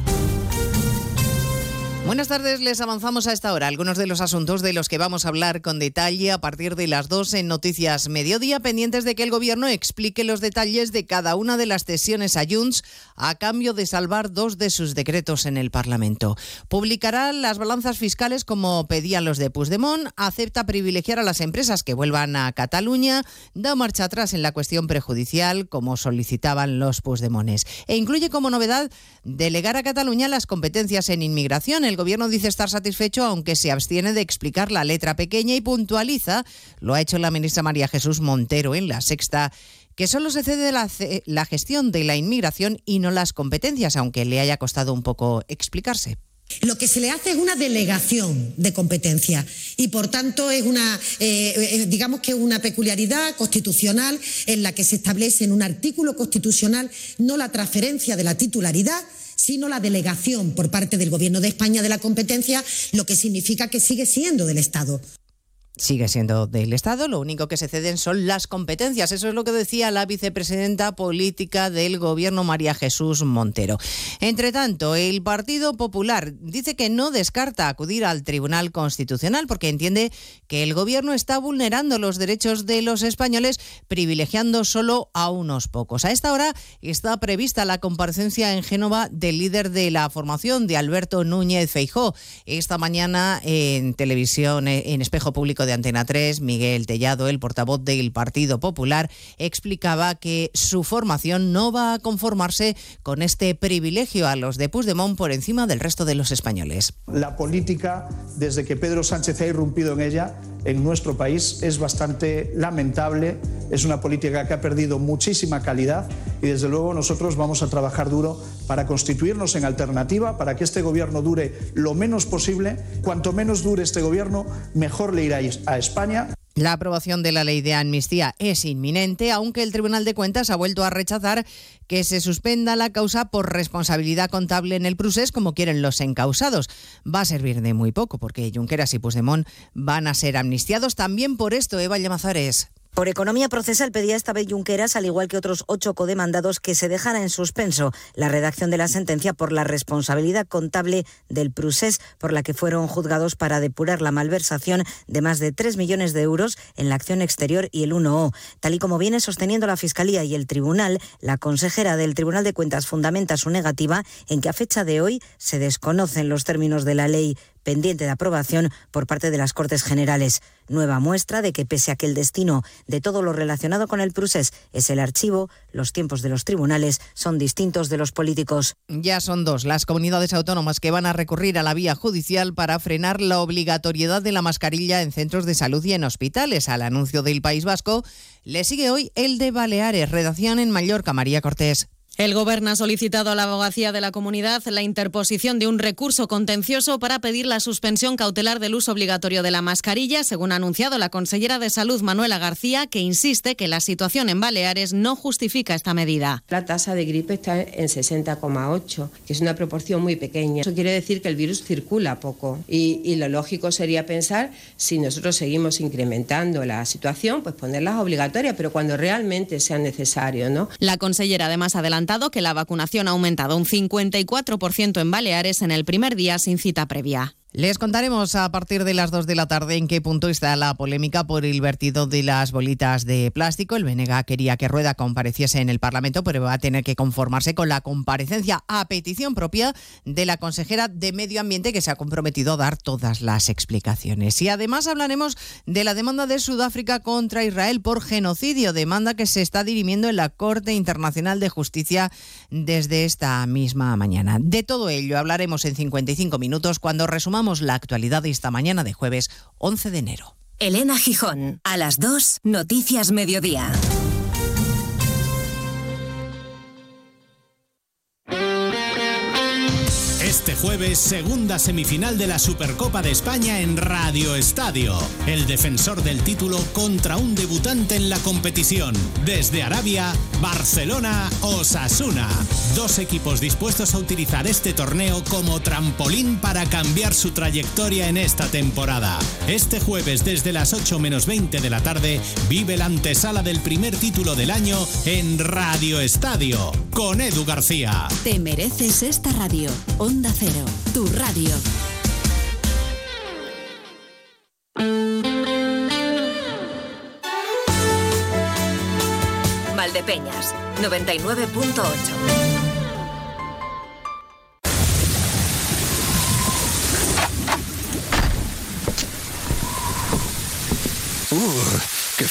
Buenas tardes, les avanzamos a esta hora algunos de los asuntos de los que vamos a hablar con detalle a partir de las 2 en Noticias Mediodía, pendientes de que el Gobierno explique los detalles de cada una de las cesiones a Junts a cambio de salvar dos de sus decretos en el Parlamento. Publicará las balanzas fiscales como pedían los de Puigdemont, acepta privilegiar a las empresas que vuelvan a Cataluña, da marcha atrás en la cuestión prejudicial como solicitaban los Puigdemones e incluye como novedad delegar a Cataluña las competencias en inmigración. El gobierno dice estar satisfecho, aunque se abstiene de explicar la letra pequeña y puntualiza, lo ha hecho la ministra María Jesús Montero en la sexta que solo se cede la, gestión de la inmigración y no las competencias, aunque le haya costado un poco explicarse. Lo que se le hace es una delegación de competencia y, por tanto, es una, eh, eh, digamos que es una peculiaridad constitucional en la que se establece en un artículo constitucional no la transferencia de la titularidad, sino la delegación por parte del Gobierno de España de la competencia, lo que significa que sigue siendo del Estado. Sigue siendo del Estado, lo único que se ceden son las competencias. Eso es lo que decía la vicepresidenta política del Gobierno, María Jesús Montero. Entre tanto, el Partido Popular dice que no descarta acudir al Tribunal Constitucional porque entiende que el Gobierno está vulnerando los derechos de los españoles, privilegiando solo a unos pocos. A esta hora está prevista la comparecencia en Génova del líder de la formación, de Alberto Núñez Feijó. Esta mañana en televisión, en espejo público de Antena 3, Miguel Tellado, el portavoz del Partido Popular, explicaba que su formación no va a conformarse con este privilegio a los de Puigdemont por encima del resto de los españoles. La política, desde que Pedro Sánchez ha irrumpido en ella, en nuestro país, es bastante lamentable. Es una política que ha perdido muchísima calidad y, desde luego, nosotros vamos a trabajar duro para constituirnos en alternativa, para que este gobierno dure lo menos posible. Cuanto menos dure este gobierno, mejor le irá a España. La aprobación de la ley de amnistía es inminente, aunque el Tribunal de Cuentas ha vuelto a rechazar que se suspenda la causa por responsabilidad contable en el procés, como quieren los encausados. Va a servir de muy poco, porque Junqueras y Puigdemont van a ser amnistiados también por esto, Eva Llamazares. Por economía procesal pedía esta vez Junqueras, al igual que otros ocho codemandados, que se dejara en suspenso la redacción de la sentencia por la responsabilidad contable del Prusés, por la que fueron juzgados para depurar la malversación de más de 3 millones de euros en la acción exterior y el 1O. Tal y como viene sosteniendo la Fiscalía y el Tribunal, la consejera del Tribunal de Cuentas fundamenta su negativa en que a fecha de hoy se desconocen los términos de la ley pendiente de aprobación por parte de las Cortes Generales. Nueva muestra de que pese a que el destino de todo lo relacionado con el Prusés es el archivo, los tiempos de los tribunales son distintos de los políticos. Ya son dos las comunidades autónomas que van a recurrir a la vía judicial para frenar la obligatoriedad de la mascarilla en centros de salud y en hospitales. Al anuncio del País Vasco le sigue hoy el de Baleares, redacción en Mallorca, María Cortés. El Gobierno ha solicitado a la abogacía de la comunidad la interposición de un recurso contencioso para pedir la suspensión cautelar del uso obligatorio de la mascarilla, según ha anunciado la consellera de Salud Manuela García, que insiste que la situación en Baleares no justifica esta medida. La tasa de gripe está en 60,8, que es una proporción muy pequeña. Eso quiere decir que el virus circula poco y, y lo lógico sería pensar, si nosotros seguimos incrementando la situación, pues ponerlas obligatorias, pero cuando realmente sea necesario, ¿no? La consellera además ha que la vacunación ha aumentado un 54% en Baleares en el primer día sin cita previa. Les contaremos a partir de las 2 de la tarde en qué punto está la polémica por el vertido de las bolitas de plástico. El Benega quería que Rueda compareciese en el Parlamento, pero va a tener que conformarse con la comparecencia a petición propia de la consejera de Medio Ambiente que se ha comprometido a dar todas las explicaciones. Y además hablaremos de la demanda de Sudáfrica contra Israel por genocidio, demanda que se está dirimiendo en la Corte Internacional de Justicia desde esta misma mañana. De todo ello hablaremos en 55 minutos cuando resumamos la actualidad de esta mañana de jueves 11 de enero. Elena Gijón, a las 2, Noticias Mediodía. Este jueves, segunda semifinal de la Supercopa de España en Radio Estadio. El defensor del título contra un debutante en la competición. Desde Arabia, Barcelona, Osasuna. Dos equipos dispuestos a utilizar este torneo como trampolín para cambiar su trayectoria en esta temporada. Este jueves, desde las 8 menos 20 de la tarde, vive la antesala del primer título del año en Radio Estadio, con Edu García. Te mereces esta radio. Onda Cero, tu radio. Valdepeñas, 99.8.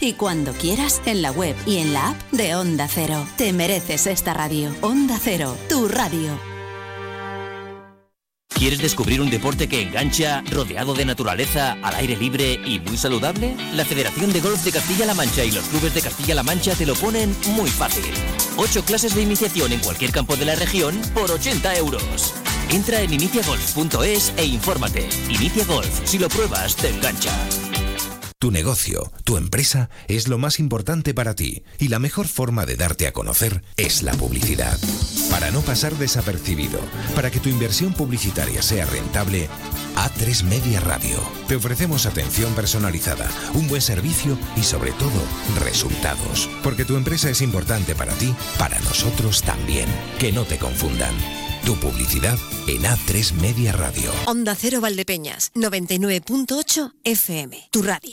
Y cuando quieras, en la web y en la app de Onda Cero. Te mereces esta radio. Onda Cero, tu radio. ¿Quieres descubrir un deporte que engancha, rodeado de naturaleza, al aire libre y muy saludable? La Federación de Golf de Castilla-La Mancha y los clubes de Castilla-La Mancha te lo ponen muy fácil. Ocho clases de iniciación en cualquier campo de la región por 80 euros. Entra en iniciagolf.es e infórmate. Inicia Golf, si lo pruebas, te engancha. Tu negocio, tu empresa es lo más importante para ti y la mejor forma de darte a conocer es la publicidad. Para no pasar desapercibido, para que tu inversión publicitaria sea rentable, A3 Media Radio. Te ofrecemos atención personalizada, un buen servicio y sobre todo resultados. Porque tu empresa es importante para ti, para nosotros también. Que no te confundan. Tu publicidad en A3 Media Radio. Onda Cero Valdepeñas, 99.8 FM, tu radio.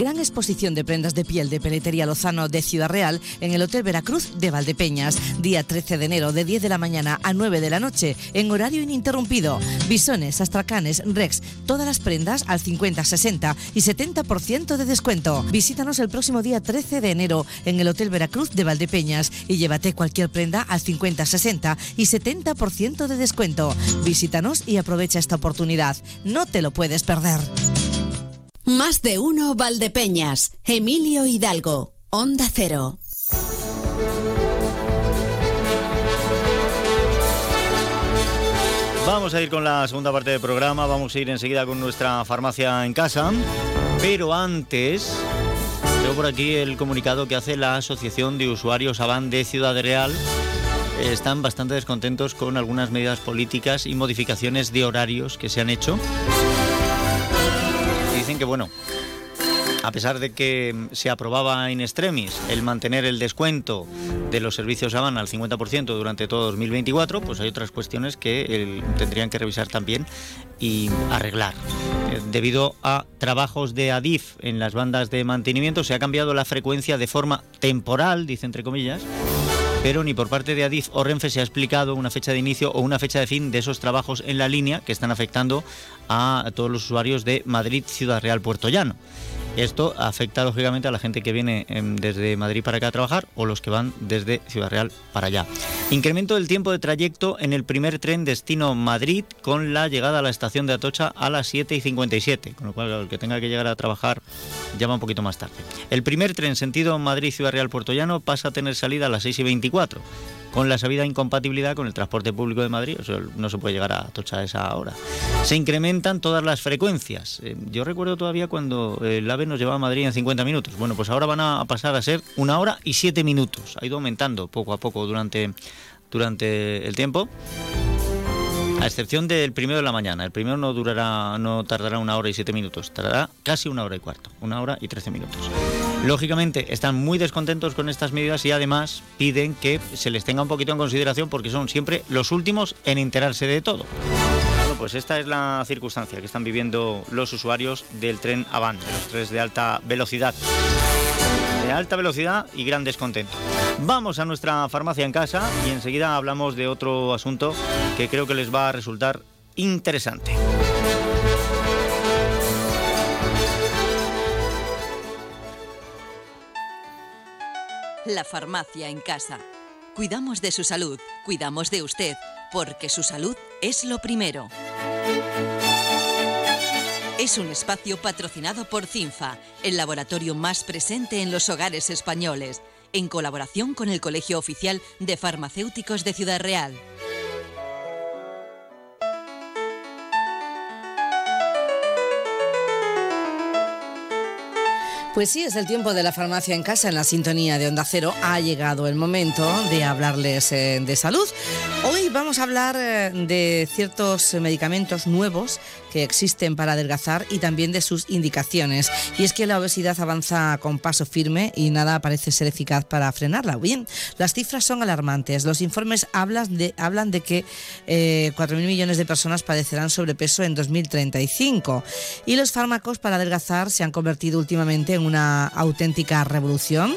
Gran exposición de prendas de piel de Peletería Lozano de Ciudad Real en el Hotel Veracruz de Valdepeñas, día 13 de enero de 10 de la mañana a 9 de la noche, en horario ininterrumpido. Bisones, astracanes, rex, todas las prendas al 50, 60 y 70% de descuento. Visítanos el próximo día 13 de enero en el Hotel Veracruz de Valdepeñas y llévate cualquier prenda al 50, 60 y 70% de descuento. Visítanos y aprovecha esta oportunidad. No te lo puedes perder. Más de uno Valdepeñas, Emilio Hidalgo, Onda Cero. Vamos a ir con la segunda parte del programa, vamos a ir enseguida con nuestra farmacia en casa, pero antes tengo por aquí el comunicado que hace la Asociación de Usuarios Avan de Ciudad Real. Están bastante descontentos con algunas medidas políticas y modificaciones de horarios que se han hecho. Que bueno, a pesar de que se aprobaba in extremis el mantener el descuento de los servicios van al 50% durante todo 2024, pues hay otras cuestiones que tendrían que revisar también y arreglar. Eh, debido a trabajos de ADIF en las bandas de mantenimiento, se ha cambiado la frecuencia de forma temporal, dice entre comillas, pero ni por parte de Adif o Renfe se ha explicado una fecha de inicio o una fecha de fin de esos trabajos en la línea que están afectando a todos los usuarios de Madrid, Ciudad Real, Puerto Llano. Esto afecta lógicamente a la gente que viene em, desde Madrid para acá a trabajar o los que van desde Ciudad Real para allá. Incremento del tiempo de trayecto en el primer tren destino Madrid con la llegada a la estación de Atocha a las 7 y 57, con lo cual el que tenga que llegar a trabajar llama un poquito más tarde. El primer tren sentido Madrid-Ciudad Real-Puerto Llano pasa a tener salida a las 6 y 24 con la sabida incompatibilidad con el transporte público de Madrid, no se puede llegar a Atocha a esa hora. Se incrementan todas las frecuencias. Eh, yo recuerdo todavía cuando el AVE nos llevaba a Madrid en 50 minutos. Bueno, pues ahora van a pasar a ser una hora y siete minutos. Ha ido aumentando poco a poco durante, durante el tiempo. A excepción del primero de la mañana. El primero no durará, no tardará una hora y siete minutos, tardará casi una hora y cuarto, una hora y trece minutos. Lógicamente están muy descontentos con estas medidas y además piden que se les tenga un poquito en consideración porque son siempre los últimos en enterarse de todo. Bueno, pues esta es la circunstancia que están viviendo los usuarios del tren Avant, de los trenes de alta velocidad. Alta velocidad y gran descontento. Vamos a nuestra farmacia en casa y enseguida hablamos de otro asunto que creo que les va a resultar interesante. La farmacia en casa. Cuidamos de su salud, cuidamos de usted, porque su salud es lo primero. Es un espacio patrocinado por CINFA, el laboratorio más presente en los hogares españoles en colaboración con el Colegio Oficial de Farmacéuticos de Ciudad Real. Pues sí, es el tiempo de la farmacia en casa, en la sintonía de Onda Cero. Ha llegado el momento de hablarles eh, de salud. Hoy vamos a hablar eh, de ciertos medicamentos nuevos que existen para adelgazar y también de sus indicaciones. Y es que la obesidad avanza con paso firme y nada parece ser eficaz para frenarla. Bien, las cifras son alarmantes. Los informes hablan de, que eh, 4.000 millones de personas padecerán sobrepeso en 2035. Y los fármacos para adelgazar se han convertido últimamente en una auténtica revolución.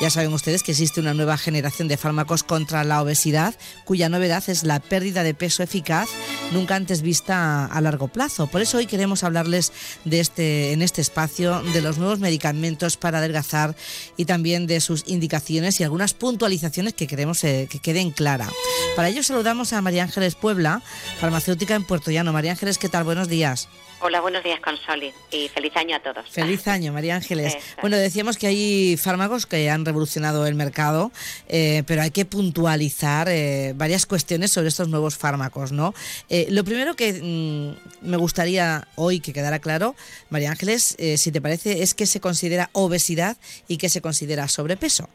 Ya saben ustedes que existe una nueva generación de fármacos contra la obesidad, cuya novedad es la pérdida de peso eficaz nunca antes vista a largo plazo. Por eso hoy queremos hablarles de este, en este espacio de los nuevos medicamentos para adelgazar y también de sus indicaciones y algunas puntualizaciones que queremos eh, que queden claras. Para ello saludamos a María Ángeles Puebla, farmacéutica en Puerto Llano. María Ángeles, ¿qué tal? Buenos días. Hola, buenos días, Consoli, y feliz año a todos. Feliz año, María Ángeles. Bueno, decíamos que hay fármacos que han revolucionado el mercado, eh, pero hay que puntualizar eh, varias cuestiones sobre estos nuevos fármacos, ¿no? Eh, lo primero que mm, me gustaría hoy que quedara claro, María Ángeles, si te parece, es que se considera obesidad y que se considera sobrepeso.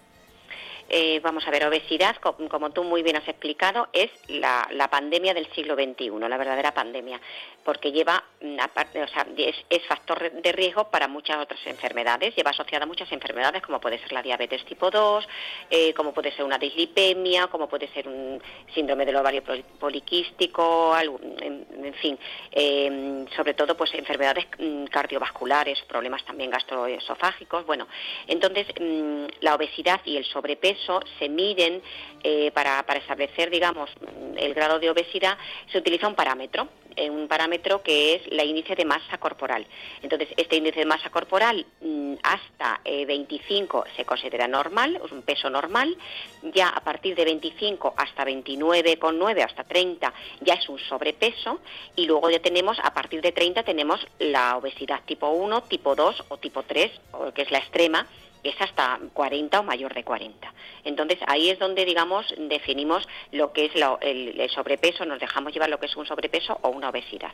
Eh, vamos a ver, obesidad, como tú muy bien has explicado, es la, pandemia del siglo XXI, la verdadera pandemia, porque lleva, mm, o sea, es, factor de riesgo para muchas otras enfermedades, lleva asociada a muchas enfermedades, como puede ser la diabetes tipo 2, eh, como puede ser una dislipemia, como puede ser un síndrome del ovario poliquístico, en, fin, em, sobre todo pues enfermedades mm, cardiovasculares, problemas también gastroesofágicos, bueno, entonces mm, la obesidad y el sobrepeso se miden eh, para, establecer, digamos, el grado de obesidad, se utiliza un parámetro, eh, un parámetro que es la índice de masa corporal. Entonces, este índice de masa corporal mm, hasta 25 eh, se considera normal, es un peso normal, ya a partir de 25 hasta 29,9, hasta 30 ya es un sobrepeso y luego ya tenemos, a partir de 30 tenemos la obesidad tipo 1, tipo 2 o tipo 3, que es la extrema, es hasta 40 o mayor de 40. Entonces ahí es donde, digamos, definimos lo que es el, sobrepeso, nos dejamos llevar lo que es un sobrepeso o una obesidad.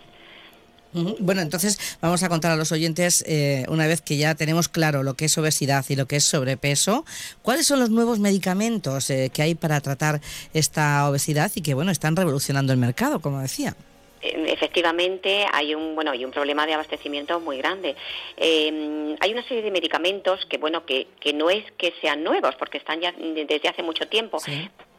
Bueno, entonces vamos a contar a los oyentes, eh, una vez que ya tenemos claro lo que es obesidad y lo que es sobrepeso, cuáles son los nuevos medicamentos eh, que hay para tratar esta obesidad y que, bueno, están revolucionando el mercado, como decía. Eh, efectivamente hay un bueno hay un problema de abastecimiento muy grande eh, hay una serie de medicamentos que bueno que, que no es que sean nuevos porque están ya desde hace mucho tiempo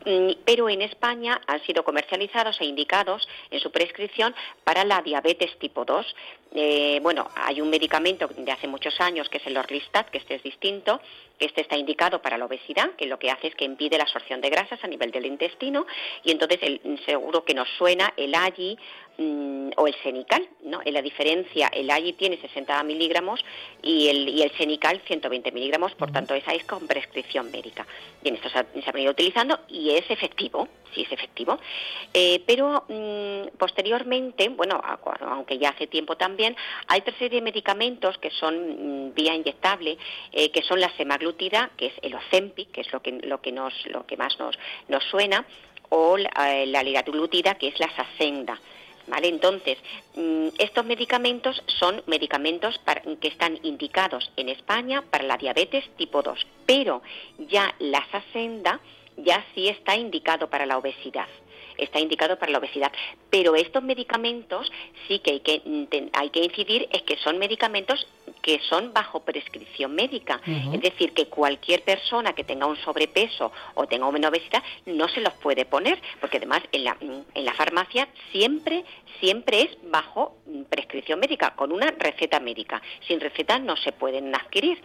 mm, pero en España han sido comercializados e indicados en su prescripción para la diabetes tipo 2. Eh, bueno, hay un medicamento de hace muchos años que es el Orlistat, que este es distinto, que este está indicado para la obesidad, que lo que hace es que impide la absorción de grasas a nivel del intestino y entonces el, seguro que nos suena el AGI mm, o el Senical, ¿no? En la diferencia, el AGI tiene 60 miligramos y el, y el Senical 120 miligramos, por tanto esa es con prescripción médica. Bien, esto se ha, se ha venido utilizando y es efectivo, sí es efectivo, eh, pero mm, posteriormente, bueno, aunque ya hace tiempo también, hay otra serie de medicamentos que son mm, vía inyectable, eh, que son la semaglutida, que es el Ozempic, que es lo que, lo que, nos, lo que más nos, nos suena, o la, eh, la liraglutida, que es la Saxenda. ¿Vale? Entonces, mm, estos medicamentos son medicamentos que están indicados en España para la diabetes tipo 2, pero ya la Saxenda ya sí está indicado para la obesidad. Está indicado para la obesidad. Pero estos medicamentos sí que hay que, inten- hay que incidir es que son medicamentos que son bajo prescripción médica. Es decir, que cualquier persona que tenga un sobrepeso o tenga una obesidad no se los puede poner, porque además en la, en la farmacia siempre, siempre es bajo mm, prescripción médica, con una receta médica. Sin receta no se pueden adquirir.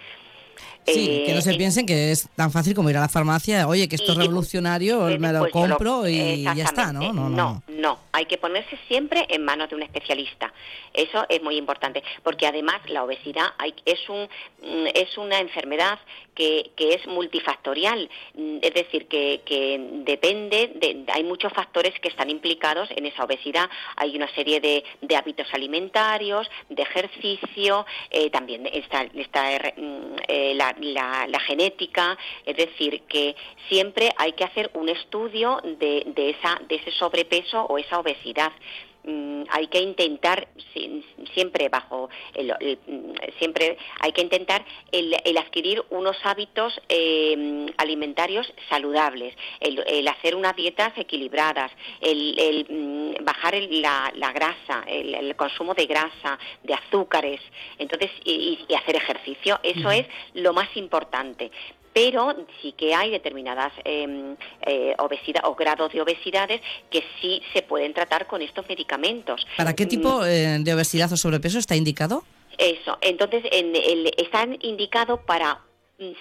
Sí, que no se Eh, piensen que es tan fácil como ir a la farmacia, oye, que esto es revolucionario, me lo pues lo- compro y ya está, Exactamente. ¿no? No, no. no, hay que ponerse siempre en manos de un especialista. Eso es muy importante, porque además la obesidad hay- es, un, mm, es una enfermedad que, es multifactorial, mm, es decir, que, que depende, de, hay muchos factores que están implicados en esa obesidad. Hay una serie de, de hábitos alimentarios, de ejercicio, eh, también está, está eh, mm, eh, la, la- la genética, es decir, que siempre hay que hacer un estudio de, de, esa, de ese sobrepeso o esa obesidad. Mm, hay que intentar si- siempre bajo el- el- mm, siempre hay que intentar el, el adquirir unos hábitos eh, alimentarios saludables el, hacer unas dietas equilibradas el, el, mm, bajar el- la, la grasa el, consumo de grasa de azúcares entonces y, y hacer ejercicio eso es lo más importante pero sí que hay determinadas eh, eh, obesidad o grados de obesidades que sí se pueden tratar con estos medicamentos. ¿Para qué tipo eh, de obesidad o sobrepeso está indicado? Eso, entonces en el, están indicados para mm,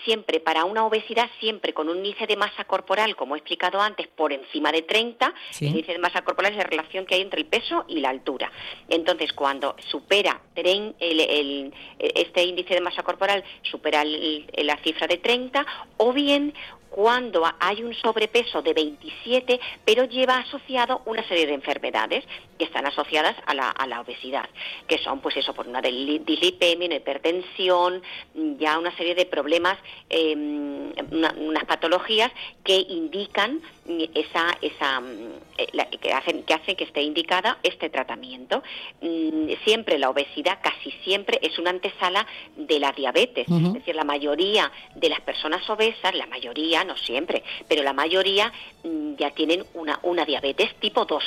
siempre para una obesidad siempre con un índice de masa corporal, como he explicado antes, por encima de 30, Sí. el índice de masa corporal es la relación que hay entre el peso y la altura. Entonces, cuando supera tren- el- el- este índice de masa corporal supera el- la cifra de 30, o bien cuando hay un sobrepeso de 27, pero lleva asociado una serie de enfermedades que están asociadas a la, a la obesidad, que son, pues eso, por una dislipemia, una hipertensión, ya una serie de problemas, eh, una- unas patologías que indican esa, esa, eh, que hacen que hace que esté indicada este tratamiento. Mm, Siempre la obesidad, casi siempre, es una antesala de la diabetes. Es decir, la mayoría de las personas obesas, la mayoría, no siempre, pero la mayoría mm, ya tienen una, una diabetes tipo 2.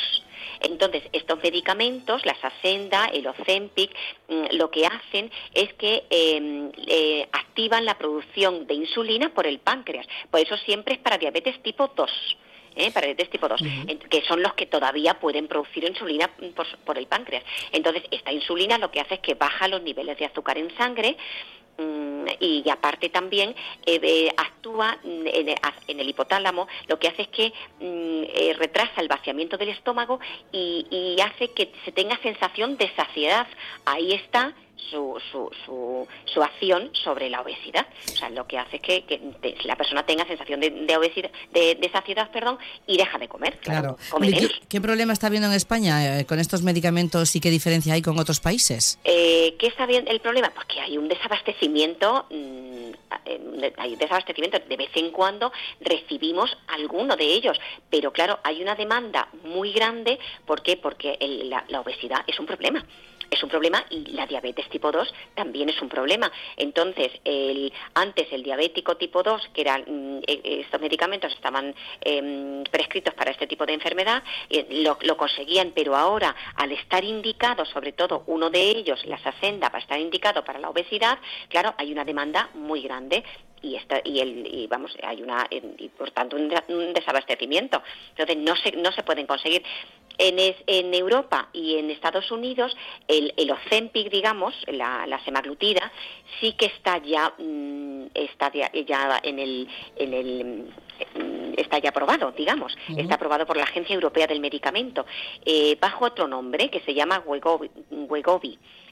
Entonces, estos medicamentos, la Saxenda, el Ozempic, mm, lo que hacen es que eh, eh, activan la producción de insulina por el páncreas. Por eso siempre es para diabetes tipo 2. ¿eh? para diabetes tipo 2, en- que son los que todavía pueden producir insulina por, por el páncreas. Entonces, esta insulina lo que hace es que baja los niveles de azúcar en sangre y aparte también eh, actúa mm, en, el- en el hipotálamo, lo que hace es que mm, eh, retrasa el vaciamiento del estómago y, y hace que se tenga sensación de saciedad. Ahí está su, su, su, su acción sobre la obesidad. O sea, lo que hace es que, que te- la persona tenga sensación de, de obesidad, de, de saciedad, perdón, y deja de comer. Claro. ¿qué, problema está habiendo en España eh, con estos medicamentos y qué diferencia hay con otros países? Eh, ¿Qué está bien el problema? Pues que hay un desabastecimiento, mm, eh, hay desabastecimiento. De vez en cuando recibimos alguno de ellos, pero claro, hay una demanda muy grande. ¿Por qué? Porque el- la, la obesidad es un problema. Es un problema y la diabetes tipo 2 también es un problema. Entonces, el, antes el diabético tipo 2, que eran mm, e, estos medicamentos estaban em, prescritos para este tipo de enfermedad, eh, lo, conseguían, pero ahora al estar indicado, sobre todo uno de ellos, la sacenda, para estar indicado para la obesidad, claro, hay una demanda muy grande y está y el y vamos hay una y por tanto un, desabastecimiento entonces no se no se pueden conseguir en, en Europa y en Estados Unidos el, el Ozempic digamos la, la semaglutida sí que está ya mm, está ya, en el en el mm, está ya aprobado digamos. Está aprobado por la Agencia Europea del Medicamento. Eh, bajo otro nombre que se llama Wegovy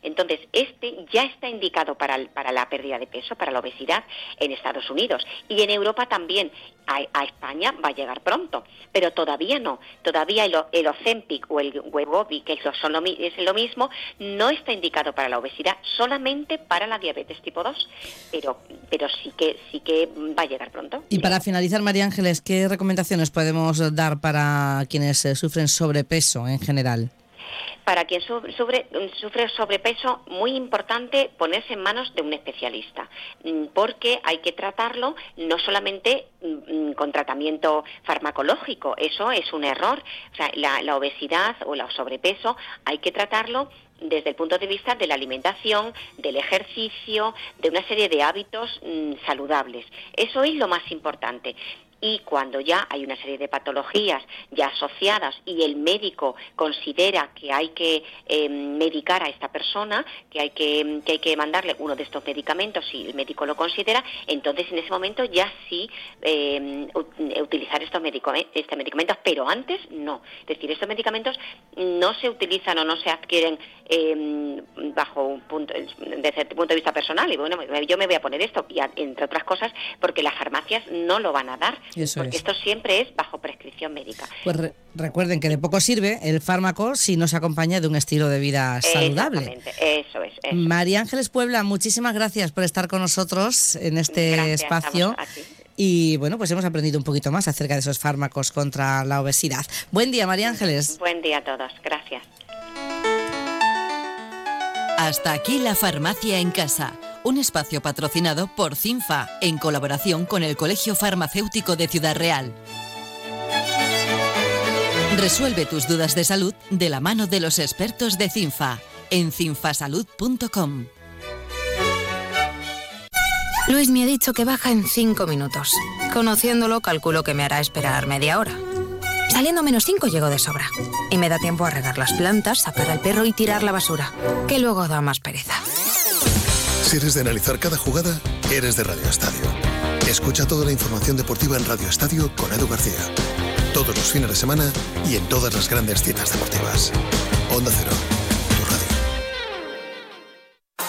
entonces, este ya está indicado para, para la pérdida de peso, para la obesidad en Estados Unidos y en Europa también. A, España va a llegar pronto, pero todavía no. Todavía el, el Ozempic o el Wegovy, que son lo, es lo mismo, no está indicado para la obesidad, solamente para la diabetes tipo 2, pero, pero sí, que, sí que va a llegar pronto. Y para finalizar, María Ángeles, ¿qué recomendaciones podemos dar para quienes eh, sufren sobrepeso en general? Para quien sufre, sufre, sobrepeso, muy importante ponerse en manos de un especialista, mm, porque hay que tratarlo no solamente mm, con tratamiento farmacológico, eso es un error. La, obesidad o el sobrepeso hay que tratarlo desde el punto de vista de la alimentación, del ejercicio, de una serie de hábitos mm, saludables. Eso es lo más importante y cuando ya hay una serie de patologías ya asociadas y el médico considera que hay que em, medicar a esta persona, que hay que, que, hay que mandarle uno de estos medicamentos, si el médico lo considera, entonces en ese momento ya sí em, utilizar estos este medicamentos, pero antes no. Es decir, estos medicamentos no se utilizan o no se adquieren em, bajo un punto, desde el punto de vista personal. Y bueno, yo me voy a poner esto, y entre otras cosas, porque las farmacias no lo van a dar porque esto siempre es bajo prescripción médica. Pues recuerden que de poco sirve el fármaco si no se acompaña de un estilo de vida saludable. Eso es. María Ángeles Puebla, muchísimas gracias por estar con nosotros en este espacio. Y bueno, pues hemos aprendido un poquito más acerca de esos fármacos contra la obesidad. Buen día, María Ángeles. Buen día a todos. Gracias. Hasta aquí la farmacia en casa un espacio patrocinado por CINFA en colaboración con el Colegio Farmacéutico de Ciudad Real. Resuelve tus dudas de salud de la mano de los expertos de CINFA en cinfasalud.com. Luis me ha dicho que baja en 5 minutos. Conociéndolo, calculo que me hará esperar media hora. Saliendo menos 5 llego de sobra. Y me da tiempo a regar las plantas, sacar al perro y tirar la basura, que luego da más pereza. Si eres de analizar cada jugada, eres de Radio Estadio. Escucha toda la información deportiva en Radio Estadio con Edu García. Todos los fines de semana y en todas las grandes citas deportivas. Onda Cero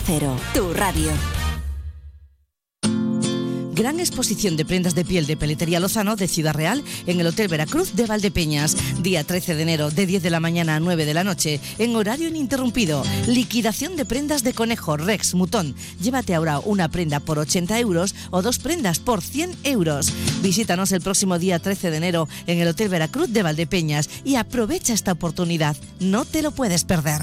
Cero, tu radio. Gran exposición de prendas de piel de Peletería Lozano de Ciudad Real en el Hotel Veracruz de Valdepeñas. Día 13 de enero de 10 de la mañana a 9 de la noche en horario ininterrumpido. Liquidación de prendas de conejo, Rex, Mutón. Llévate ahora una prenda por 80 euros o dos prendas por 100 euros. Visítanos el próximo día 13 de enero en el Hotel Veracruz de Valdepeñas y aprovecha esta oportunidad. No te lo puedes perder.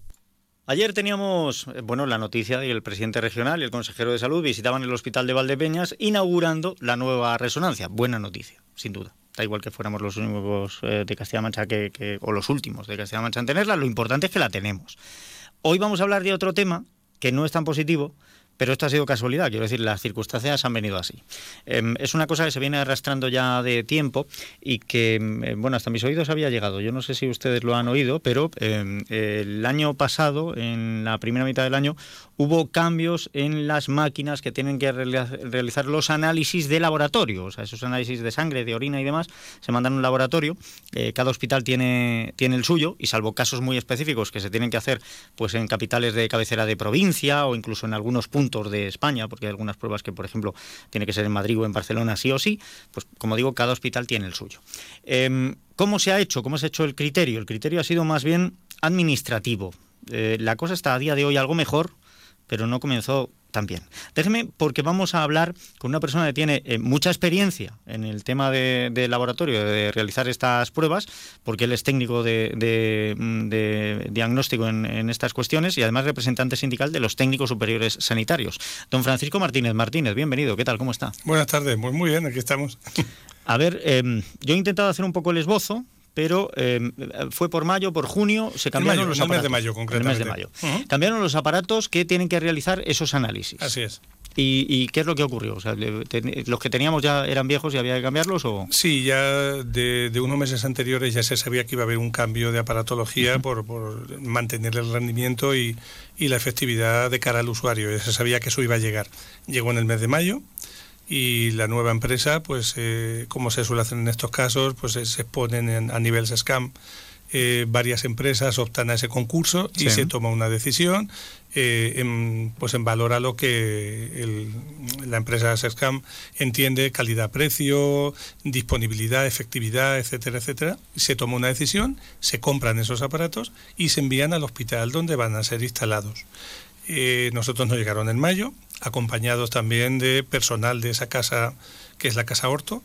Ayer teníamos, eh, bueno, la noticia que el presidente regional y el consejero de salud visitaban el hospital de Valdepeñas inaugurando la nueva resonancia. Buena noticia, sin duda. Da igual que fuéramos los únicos eh, de Castilla-La Mancha que, o los últimos de Castilla-La Mancha en tenerla, lo importante es que la tenemos. Hoy vamos a hablar de otro tema que no es tan positivo, pero esto ha sido casualidad, quiero decir, las circunstancias han venido así. Em, es una cosa que se viene arrastrando ya de tiempo y que, em, bueno, hasta mis oídos había llegado. Yo no sé si ustedes lo han oído, pero em, el año pasado, en la primera mitad del año, hubo cambios en las máquinas que tienen que realizar los análisis de laboratorio. O sea, esos análisis de sangre, de orina y demás, se mandan a un laboratorio. Eh, cada hospital tiene, tiene el suyo y salvo casos muy específicos que se tienen que hacer pues en capitales de cabecera de provincia o incluso en algunos puntos de España, porque hay algunas pruebas que, por ejemplo, tiene que ser en Madrid o en Barcelona sí o sí, pues como digo, cada hospital tiene el suyo. Em, ¿Cómo se ha hecho? ¿Cómo se ha hecho el criterio? El criterio ha sido más bien administrativo. Eh, la cosa está a día de hoy algo mejor, pero no comenzó también. Déjeme, porque vamos a hablar con una persona que tiene eh, mucha experiencia en el tema de, laboratorio, de realizar estas pruebas, porque él es técnico de, mm, diagnóstico en, estas cuestiones y además representante sindical de los técnicos superiores sanitarios. Don Francisco Martínez Martínez, bienvenido. ¿Qué tal? ¿Cómo está? Buenas tardes, muy, muy bien, aquí estamos. A ver, em, yo he intentado hacer un poco el esbozo, pero em, fue por mayo, por junio, se cambiaron los aparatos. El mes de mayo, concretamente. El mes de mayo. Cambiaron los aparatos que tienen que realizar esos análisis. Así es. ¿Y, qué es lo que ocurrió? O sea, ¿Los que teníamos ya eran viejos y había que cambiarlos? O? Sí, ya de, unos meses anteriores ya se sabía que iba a haber un cambio de aparatología por, mantener el rendimiento y, y, la efectividad de cara al usuario. Ya se sabía que eso iba a llegar. Llegó en el mes de mayo y la nueva empresa, pues eh, como se suele hacer en estos casos, pues se exponen a nivel SCAM. Eh, varias empresas optan a ese concurso y se toma una decisión eh, en, pues en valor a lo que la empresa SESCAM entiende calidad-precio, disponibilidad, efectividad, etcétera, etcétera. Se toma una decisión, se compran esos aparatos y se envían al hospital donde van a ser instalados. Nosotros nos llegaron en mayo, acompañados también de personal de esa casa, que es la Casa Horto,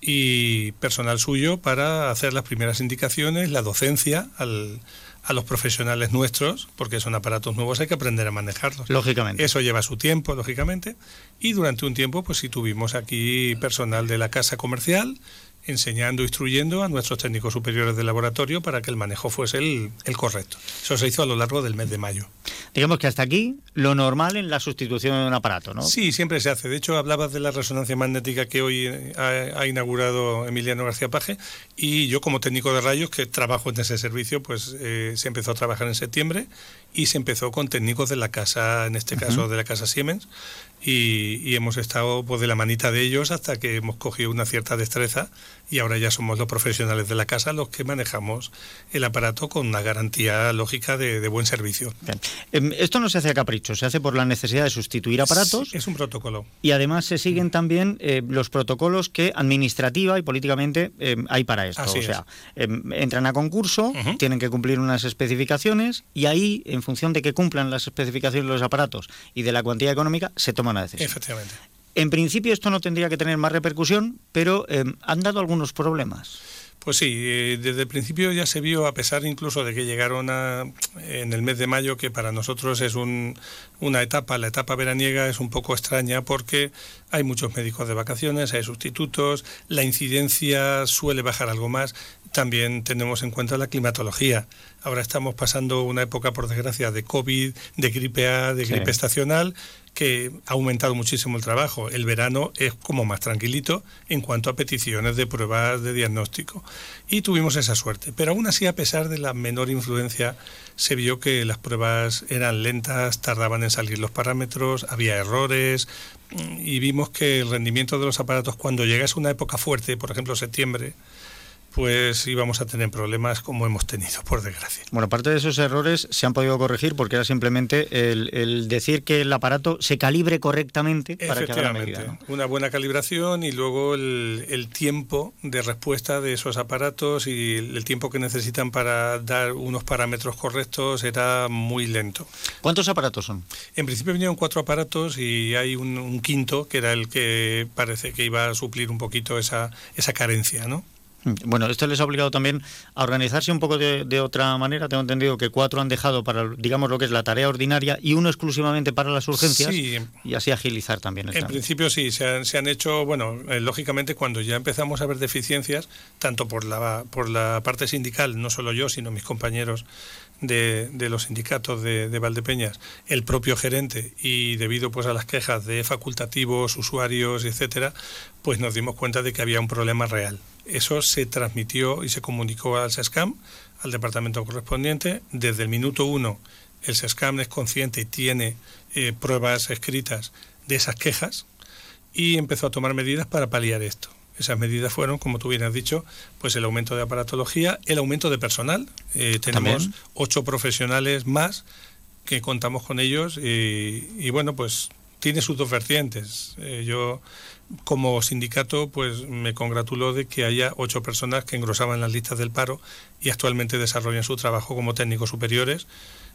y personal suyo para hacer las primeras indicaciones, la docencia al, a los profesionales nuestros, porque son aparatos nuevos, hay que aprender a manejarlos. Lógicamente. Eso lleva su tiempo, lógicamente. Y durante un tiempo, pues sí tuvimos aquí personal de la casa comercial, enseñando, instruyendo a nuestros técnicos superiores de laboratorio para que el manejo fuese el, el, correcto. Eso se hizo a lo largo del mes de mayo. Digamos que hasta aquí lo normal en la sustitución de un aparato, ¿no? Sí, siempre se hace. De hecho, hablabas de la resonancia magnética que hoy eh, ha, inaugurado Emiliano García Paje y yo como técnico de rayos que trabajo en ese servicio, pues eh, se empezó a trabajar en septiembre y se empezó con técnicos de la casa, en este caso de la casa Siemens, y, hemos estado pues, de la manita de ellos hasta que hemos cogido una cierta destreza y ahora ya somos los profesionales de la casa los que manejamos el aparato con una garantía lógica de, buen servicio. Em, esto no se hace a capricho, se hace por la necesidad de sustituir aparatos. Es un protocolo. Y además se siguen también eh, los protocolos que administrativa y políticamente em, hay para esto. o sea, em, entran a concurso, tienen que cumplir unas especificaciones y ahí, en función de que cumplan las especificaciones de los aparatos y de la cuantía económica, se toma una decisión. Efectivamente. En principio esto no tendría que tener más repercusión, pero eh, han dado algunos problemas. Pues sí, eh, desde el principio ya se vio, a pesar incluso de que llegaron a, en el mes de mayo, que para nosotros es un, una etapa, la etapa veraniega es un poco extraña porque hay muchos médicos de vacaciones, hay sustitutos, la incidencia suele bajar algo más, también tenemos en cuenta la climatología. Ahora estamos pasando una época, por desgracia, de COVID, de gripe A, de gripe estacional, que ha aumentado muchísimo el trabajo. El verano es como más tranquilito en cuanto a peticiones de pruebas de diagnóstico. Y tuvimos esa suerte. Pero aún así, a pesar de la menor influencia, se vio que las pruebas eran lentas, tardaban en salir los parámetros, había errores y vimos que el rendimiento de los aparatos cuando llegase una época fuerte, por ejemplo septiembre, pues íbamos a tener problemas como hemos tenido, por desgracia. Bueno, parte de esos errores se han podido corregir porque era simplemente el, decir que el aparato se calibre correctamente para que haga medida. Una buena calibración y luego el, tiempo de respuesta de esos aparatos y el, tiempo que necesitan para dar unos parámetros correctos era muy lento. ¿Cuántos aparatos son? En principio vinieron cuatro aparatos y hay un, un quinto que era el que parece que iba a suplir un poquito esa, esa carencia, ¿no? Bueno, esto les ha obligado también a organizarse un poco de, otra manera. Tengo entendido que cuatro han dejado para, digamos, lo que es la tarea ordinaria y uno exclusivamente para las urgencias y así agilizar también. El en principio sí, se han, hecho, bueno, eh, lógicamente cuando ya empezamos a ver deficiencias, tanto por la, por la parte sindical, no solo yo, sino mis compañeros de, los sindicatos de, de, Valdepeñas, el propio gerente y debido pues a las quejas de facultativos, usuarios, etcétera, pues nos dimos cuenta de que había un problema real. Eso se transmitió y se comunicó al SESCAM, al departamento correspondiente. Desde el minuto uno, el SESCAM es consciente y tiene eh, pruebas escritas de esas quejas y empezó a tomar medidas para paliar esto. Esas medidas fueron, como tú bien has dicho, pues el aumento de aparatología, el aumento de personal. Eh, tenemos ocho profesionales más que contamos con ellos y, bueno, pues tiene sus dos vertientes. Eh, yo como sindicato, pues me congratulo de que haya ocho personas que engrosaban las listas del paro y actualmente desarrollan su trabajo como técnicos superiores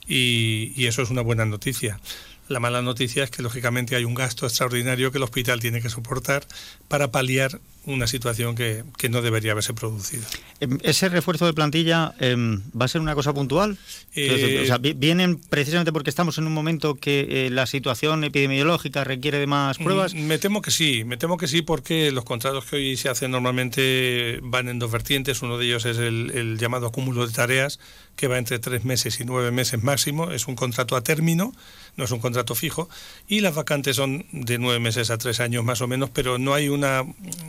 y, y eso es una buena noticia. La mala noticia es que lógicamente hay un gasto extraordinario que el hospital tiene que soportar para paliar una situación que, no debería haberse producido. Em, ¿Ese refuerzo de plantilla em, va a ser una cosa puntual? Eh, ¿Vienen precisamente porque estamos en un momento que eh, la situación epidemiológica requiere de más mm, pruebas? Me temo que sí, me temo que sí porque los contratos que hoy se hacen normalmente van en dos vertientes. Uno de ellos es el, el llamado acúmulo de tareas, que va entre tres meses y nueve meses máximo. Es un contrato a término, no es un contrato fijo. Y las vacantes son de nueve meses a tres años más o menos, pero no hay una...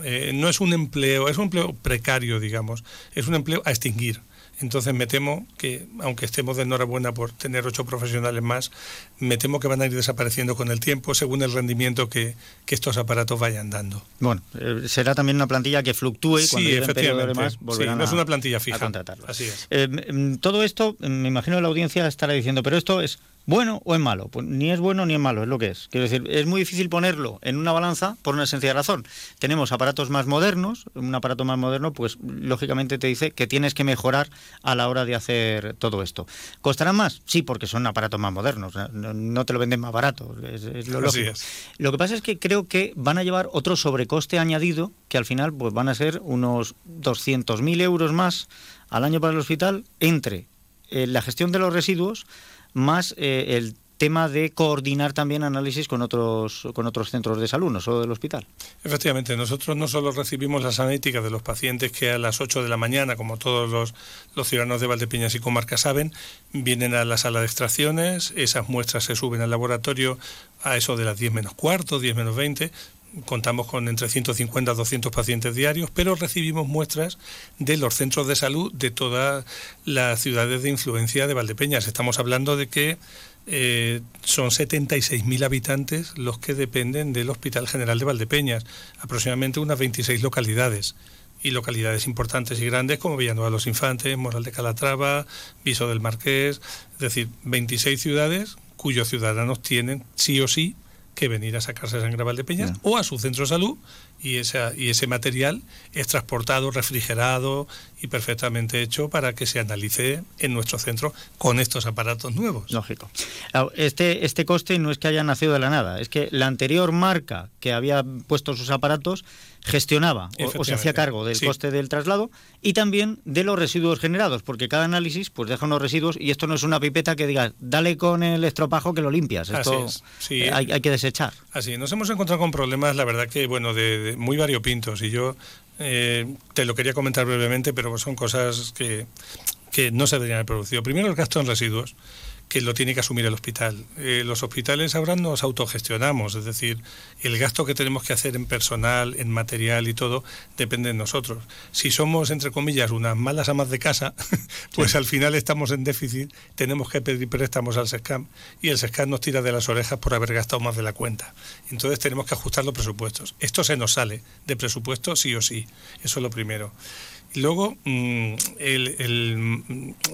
Eh, no es un empleo, es un empleo precario, digamos, es un empleo a extinguir. Entonces me temo que, aunque estemos de enhorabuena por tener ocho profesionales más, me temo que van a ir desapareciendo con el tiempo según el rendimiento que, estos aparatos vayan dando. Bueno, eh, será también una plantilla que fluctúe sí, cuando efectivamente. Más, no es una plantilla fija. Así es. Eh, mm, todo esto, me imagino la audiencia estará diciendo, pero esto es ¿Bueno o es malo? Pues ni es bueno ni es malo, es lo que es. Quiero decir, es muy difícil ponerlo en una balanza por una sencilla razón. Tenemos aparatos más modernos, un aparato más moderno, pues lógicamente te dice que tienes que mejorar a la hora de hacer todo esto. ¿Costarán más? Sí, porque son aparatos más modernos, no, te lo venden más barato, es, lo lógico. Lo que pasa es que creo que van a llevar otro sobrecoste añadido, que al final pues van a ser unos 200.000 euros más al año para el hospital entre eh, la gestión de los residuos, más eh, el tema de coordinar también análisis con otros con otros centros de salud, no solo del hospital. Efectivamente, nosotros no solo recibimos las analíticas de los pacientes que a las 8 de la mañana, como todos los, los ciudadanos de Valdepeñas y comarca saben, vienen a la sala de extracciones, esas muestras se suben al laboratorio a eso de las 10 menos cuarto, 10 menos 20, contamos con entre 150 a 200 pacientes diarios, pero recibimos muestras de los centros de salud de todas las ciudades de influencia de Valdepeñas. Estamos hablando de que eh, son 76.000 habitantes los que dependen del Hospital General de Valdepeñas, aproximadamente unas 26 localidades y localidades importantes y grandes como Villanueva de los Infantes, Moral de Calatrava, Viso del Marqués, es decir, 26 ciudades cuyos ciudadanos tienen sí o sí que venir a sacarse sangre a Valdepeñas o a su centro de salud y, esa, y ese material es transportado, refrigerado y perfectamente hecho para que se analice en nuestro centro con estos aparatos nuevos. Lógico. Este, este coste no es que haya nacido de la nada, es que la anterior marca que había puesto sus aparatos gestionaba o, se hacía cargo del coste del traslado y también de los residuos generados, porque cada análisis pues deja unos residuos y esto no es una pipeta que digas, dale con el estropajo que lo limpias. Esto hay, hay, que desechar. Así, nos hemos encontrado con problemas, la verdad que, bueno, de, muy variopintos y yo eh, te lo quería comentar brevemente, pero son cosas que, que no se deberían haber producido. Primero, el gasto en residuos que lo tiene que asumir el hospital. Eh, los hospitales ahora nos autogestionamos, es decir, el gasto que tenemos que hacer en personal, en material y todo, depende de nosotros. Si somos, entre comillas, unas malas amas de casa, pues al final estamos en déficit, tenemos que pedir préstamos al SESCAM y el SESCAM nos tira de las orejas por haber gastado más de la cuenta. Entonces tenemos que ajustar los presupuestos. Esto se nos sale de presupuesto sí o sí, eso es lo primero. Luego, mm,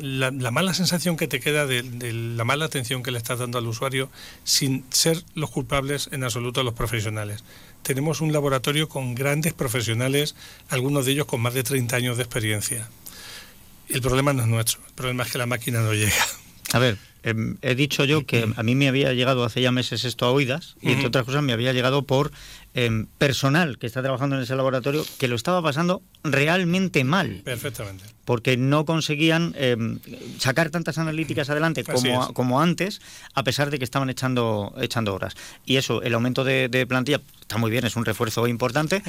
la, mala sensación que te queda de, la mala atención que le estás dando al usuario sin ser los culpables en absoluto los profesionales. Tenemos un laboratorio con grandes profesionales, algunos de ellos con más de 30 años de experiencia. El problema no es nuestro, el problema es que la máquina no llega. A ver, em, he dicho yo que a mí me había llegado hace ya meses esto a oídas y entre otras cosas me había llegado por em, personal que está trabajando en ese laboratorio que lo estaba pasando realmente mal. Perfectamente. Porque no conseguían em, sacar tantas analíticas adelante como, como antes, a pesar de que estaban echando, echando horas. Y eso, el aumento de, de plantilla está muy bien, es un refuerzo importante,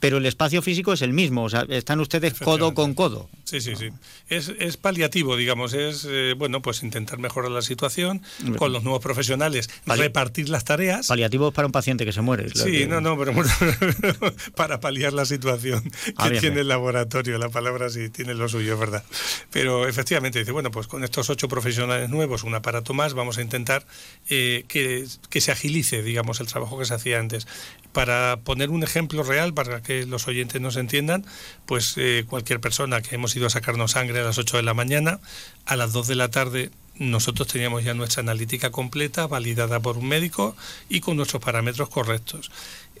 pero el espacio físico es el mismo, o sea, están ustedes codo con codo. Sí, sí, sí. Es, es paliativo, digamos, es, eh, bueno, pues intentar mejorar la situación con los nuevos profesionales, repartir las tareas. Paliativo para un paciente que se muere. Sí, no, no, pero para paliar la situación ah, que tiene el laboratorio, la palabra sí tiene lo suyo, ¿verdad? Pero efectivamente dice, bueno, pues con estos ocho profesionales nuevos, un aparato más, vamos a intentar eh, que, que se agilice, digamos, el trabajo que se hacía antes para poner un ejemplo real para que los oyentes nos entiendan, pues eh, cualquier persona que hemos ido a sacarnos sangre a las 8 de la mañana, a las 2 de la tarde nosotros teníamos ya nuestra analítica completa, validada por un médico y con nuestros parámetros correctos.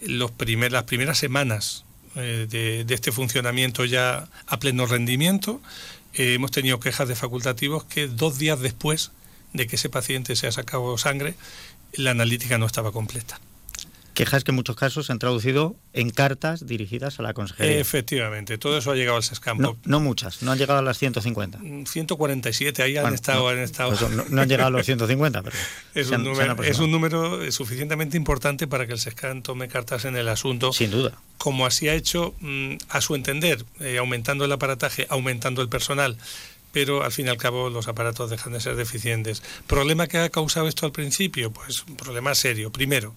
Los las primeras semanas eh, de, este funcionamiento ya a pleno rendimiento, eh, hemos tenido quejas de facultativos que dos días después de que ese paciente se ha sacado sangre, la analítica no estaba completa. Quejas que en muchos casos se han traducido en cartas dirigidas a la consejería. Efectivamente, todo eso ha llegado al SESCAM. No, muchas, no han llegado a las 150. 147, mm, ahí han estado. No, han, estado... Pues no, han llegado a los 150, pero. es, un número, es un número suficientemente importante para que el SESCAM tome cartas en el asunto. Sin duda. Como así ha hecho, mm, a su entender, eh, aumentando el aparataje, aumentando el personal pero al fin y al cabo los aparatos dejan de ser deficientes. ¿Problema que ha causado esto al principio? Pues un problema serio. Primero,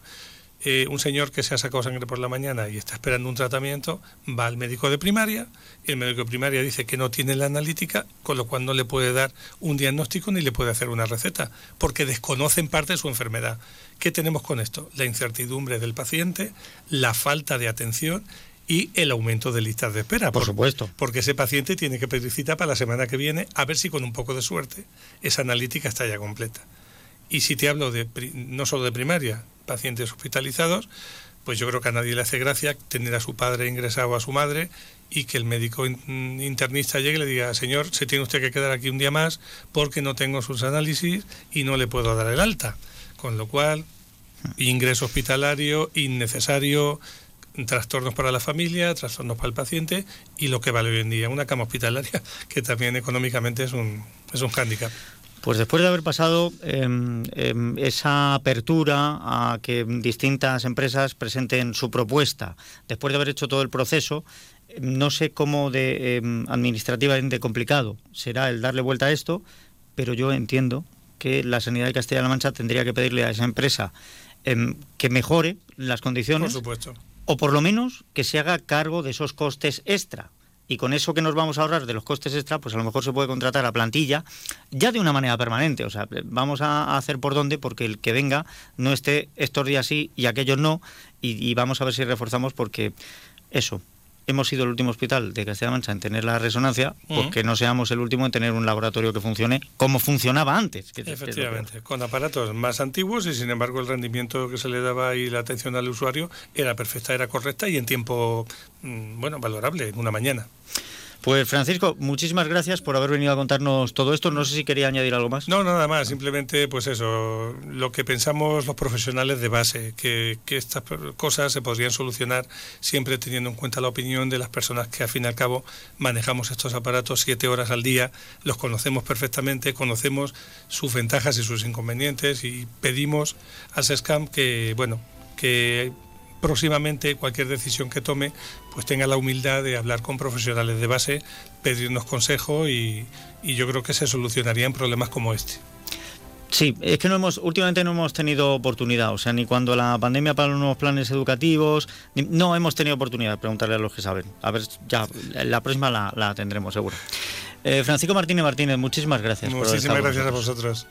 eh, un señor que se ha sacado sangre por la mañana y está esperando un tratamiento, va al médico de primaria, y el médico de primaria dice que no tiene la analítica, con lo cual no le puede dar un diagnóstico ni le puede hacer una receta, porque desconoce en parte su enfermedad. ¿Qué tenemos con esto? La incertidumbre del paciente, la falta de atención y el aumento de listas de espera. Por, supuesto. Porque ese paciente tiene que pedir cita para la semana que viene, a ver si con un poco de suerte esa analítica está ya completa. Y si te hablo de no solo de primaria, pacientes hospitalizados, pues yo creo que a nadie le hace gracia tener a su padre ingresado a su madre y que el médico internista llegue y le diga, señor, se tiene usted que quedar aquí un día más porque no tengo sus análisis y no le puedo dar el alta. Con lo cual, ingreso hospitalario innecesario, trastornos para la familia, trastornos para el paciente y lo que vale hoy en día, una cama hospitalaria que también económicamente es un, es un hándicap. Pues después de haber pasado em, em, esa apertura a que distintas empresas presenten su propuesta, después de haber hecho todo el proceso, no sé cómo de em, administrativamente complicado será el darle vuelta a esto, pero yo entiendo que la Sanidad de Castilla-La Mancha tendría que pedirle a esa empresa que mejore las condiciones. Por supuesto. O por lo menos que se haga cargo de esos costes extra y con eso que nos vamos a ahorrar de los costes extra, pues a lo mejor se puede contratar a plantilla ya de una manera permanente. O sea, vamos a hacer por dónde porque el que venga no esté estos días sí y aquellos no y, vamos a ver si reforzamos porque eso, hemos sido el último hospital de Castilla-La Mancha en tener la resonancia, pues Ujú. que no seamos el último en tener un laboratorio que funcione como funcionaba antes. que- que. Efectivamente, con aparatos más antiguos y sin embargo el rendimiento que se le daba y la atención al usuario era perfecta, era correcta y en tiempo, mm, bueno, valorable, en una mañana. Pues Francisco, muchísimas gracias por haber venido a contarnos todo esto. No sé si quería añadir algo más. No, nada más, simplemente pues eso, lo que pensamos los profesionales de base, que, estas cosas se podrían solucionar siempre teniendo en cuenta la opinión de las personas que al fin y al cabo manejamos estos aparatos siete horas al día, los conocemos perfectamente, conocemos sus ventajas y sus inconvenientes y pedimos al SESCAM que, bueno, que próximamente cualquier decisión que tome pues tenga la humildad de hablar con profesionales de base, pedirnos consejo y, y yo creo que se solucionarían problemas como este. Sí, es que no hemos, últimamente no hemos tenido oportunidad, o sea, ni cuando la pandemia para los nuevos planes educativos, ni- no hemos tenido oportunidad de preguntarle a los que saben. A ver, ya, la próxima la, la tendremos seguro. Eh, Francisco Martínez Martínez, muchísimas gracias. por Muchísimas estado con gracias a vosotros.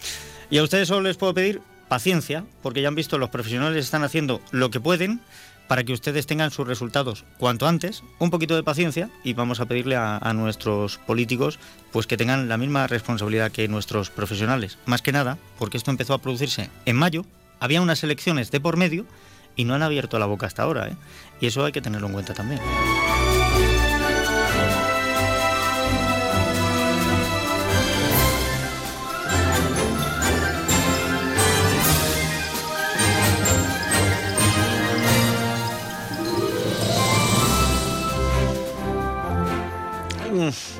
Y a ustedes solo les puedo pedir paciencia, porque ya han visto, los profesionales están haciendo lo que pueden para que ustedes tengan sus resultados cuanto antes, un poquito de paciencia y vamos a pedirle a, nuestros políticos pues que tengan la misma responsabilidad que nuestros profesionales. Más que nada, porque esto empezó a producirse en mayo, había unas elecciones de por medio y no han abierto la boca hasta ahora, ¿eh? y eso hay que tenerlo en cuenta también.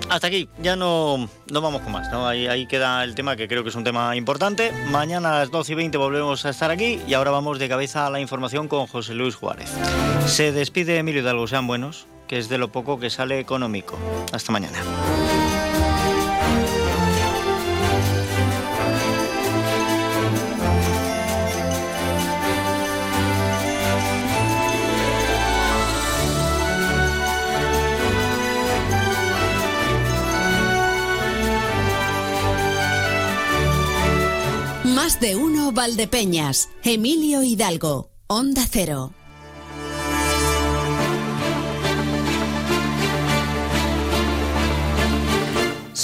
Hasta aquí, ya no, no vamos con más. ¿no? Ahí, ahí queda el tema que creo que es un tema importante. Mañana a las 12 y 20 volvemos a estar aquí y ahora vamos de cabeza a la información con José Luis Juárez. Se despide Emilio Hidalgo, sean buenos, que es de lo poco que sale económico. Hasta mañana. De uno Valdepeñas. Emilio Hidalgo. Onda Cero.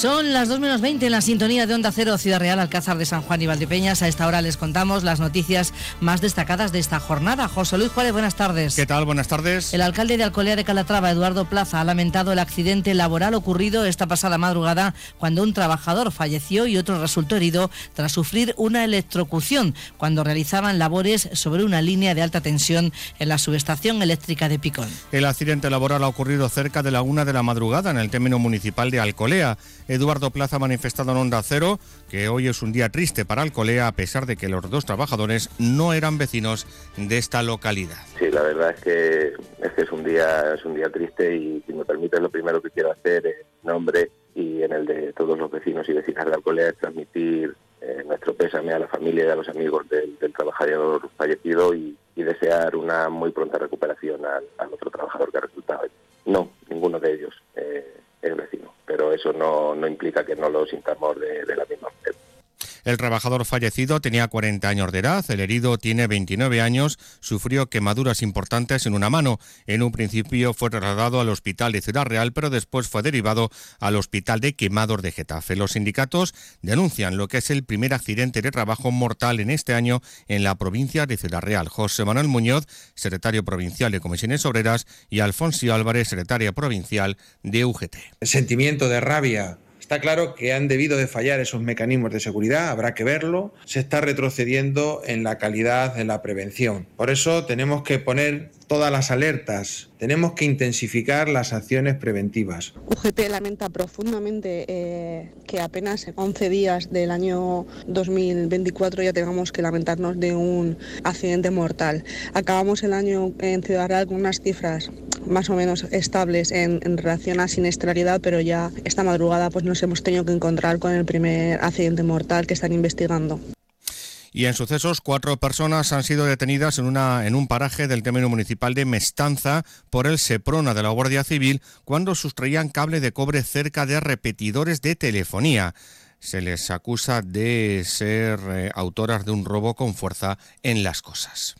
Son las 2 menos 20 en la sintonía de Onda Cero, Ciudad Real, Alcázar de San Juan y Valdepeñas. A esta hora les contamos las noticias más destacadas de esta jornada. José Luis Juárez, buenas tardes. ¿Qué tal? Buenas tardes. El alcalde de Alcolea de Calatrava, Eduardo Plaza, ha lamentado el accidente laboral ocurrido esta pasada madrugada cuando un trabajador falleció y otro resultó herido tras sufrir una electrocución cuando realizaban labores sobre una línea de alta tensión en la subestación eléctrica de Picón. El accidente laboral ha ocurrido cerca de la una de la madrugada en el término municipal de Alcolea. Eduardo Plaza ha manifestado en Onda Cero que hoy es un día triste para Alcolea a pesar de que los dos trabajadores no eran vecinos de esta localidad. Sí, la verdad es que es, que es un día es un día triste y si me permites lo primero que quiero hacer en nombre y en el de todos los vecinos y vecinas de Alcolea es transmitir eh, nuestro pésame a la familia y a los amigos del, del trabajador fallecido y, y desear una muy pronta recuperación al, al otro trabajador que ha resultado. No, ninguno de ellos eh, es vecino, pero eso no, no implica que no lo sintamos de, de la misma manera. El trabajador fallecido tenía 40 años de edad, el herido tiene 29 años, sufrió quemaduras importantes en una mano. En un principio fue trasladado al hospital de Ciudad Real, pero después fue derivado al hospital de quemados de Getafe. Los sindicatos denuncian lo que es el primer accidente de trabajo mortal en este año en la provincia de Ciudad Real. José Manuel Muñoz, secretario provincial de Comisiones Obreras, y Alfonso Álvarez, secretaria provincial de UGT. El sentimiento de rabia Está claro que han debido de fallar esos mecanismos de seguridad, habrá que verlo. Se está retrocediendo en la calidad de la prevención. Por eso tenemos que poner todas las alertas, tenemos que intensificar las acciones preventivas. UGT lamenta profundamente eh, que apenas 11 días del año 2024 ya tengamos que lamentarnos de un accidente mortal. Acabamos el año en Ciudad Real con unas cifras más o menos estables en, en relación a siniestralidad, pero ya esta madrugada pues nos hemos tenido que encontrar con el primer accidente mortal que están investigando. Y en sucesos, cuatro personas han sido detenidas en, una, en un paraje del término municipal de Mestanza por el Seprona de la Guardia Civil cuando sustraían cable de cobre cerca de repetidores de telefonía. Se les acusa de ser eh, autoras de un robo con fuerza en las cosas.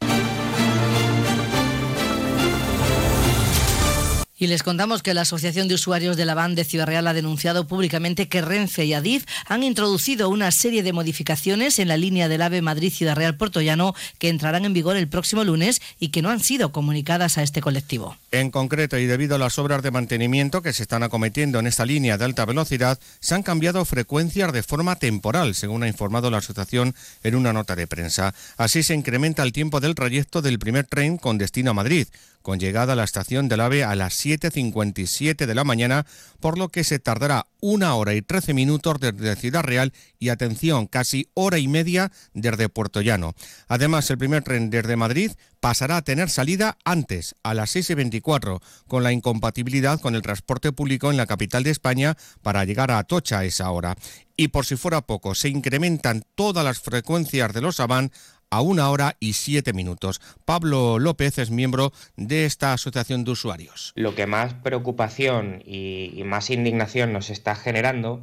Y les contamos que la Asociación de Usuarios de la Van de Ciudad Real ha denunciado públicamente que Renfe y Adif han introducido una serie de modificaciones en la línea del AVE Madrid-Ciudad Real-Puerto Llano que entrarán en vigor el próximo lunes y que no han sido comunicadas a este colectivo. En concreto, y debido a las obras de mantenimiento que se están acometiendo en esta línea de alta velocidad, se han cambiado frecuencias de forma temporal, según ha informado la asociación en una nota de prensa. Así se incrementa el tiempo del trayecto del primer tren con destino a Madrid con llegada a la estación del AVE a las 7.57 de la mañana, por lo que se tardará una hora y 13 minutos desde Ciudad Real y, atención, casi hora y media desde Puerto Llano. Además, el primer tren desde Madrid pasará a tener salida antes, a las 6.24, con la incompatibilidad con el transporte público en la capital de España para llegar a Atocha a esa hora. Y por si fuera poco, se incrementan todas las frecuencias de los Avan a una hora y siete minutos. Pablo López es miembro de esta asociación de usuarios. Lo que más preocupación y, más indignación nos está generando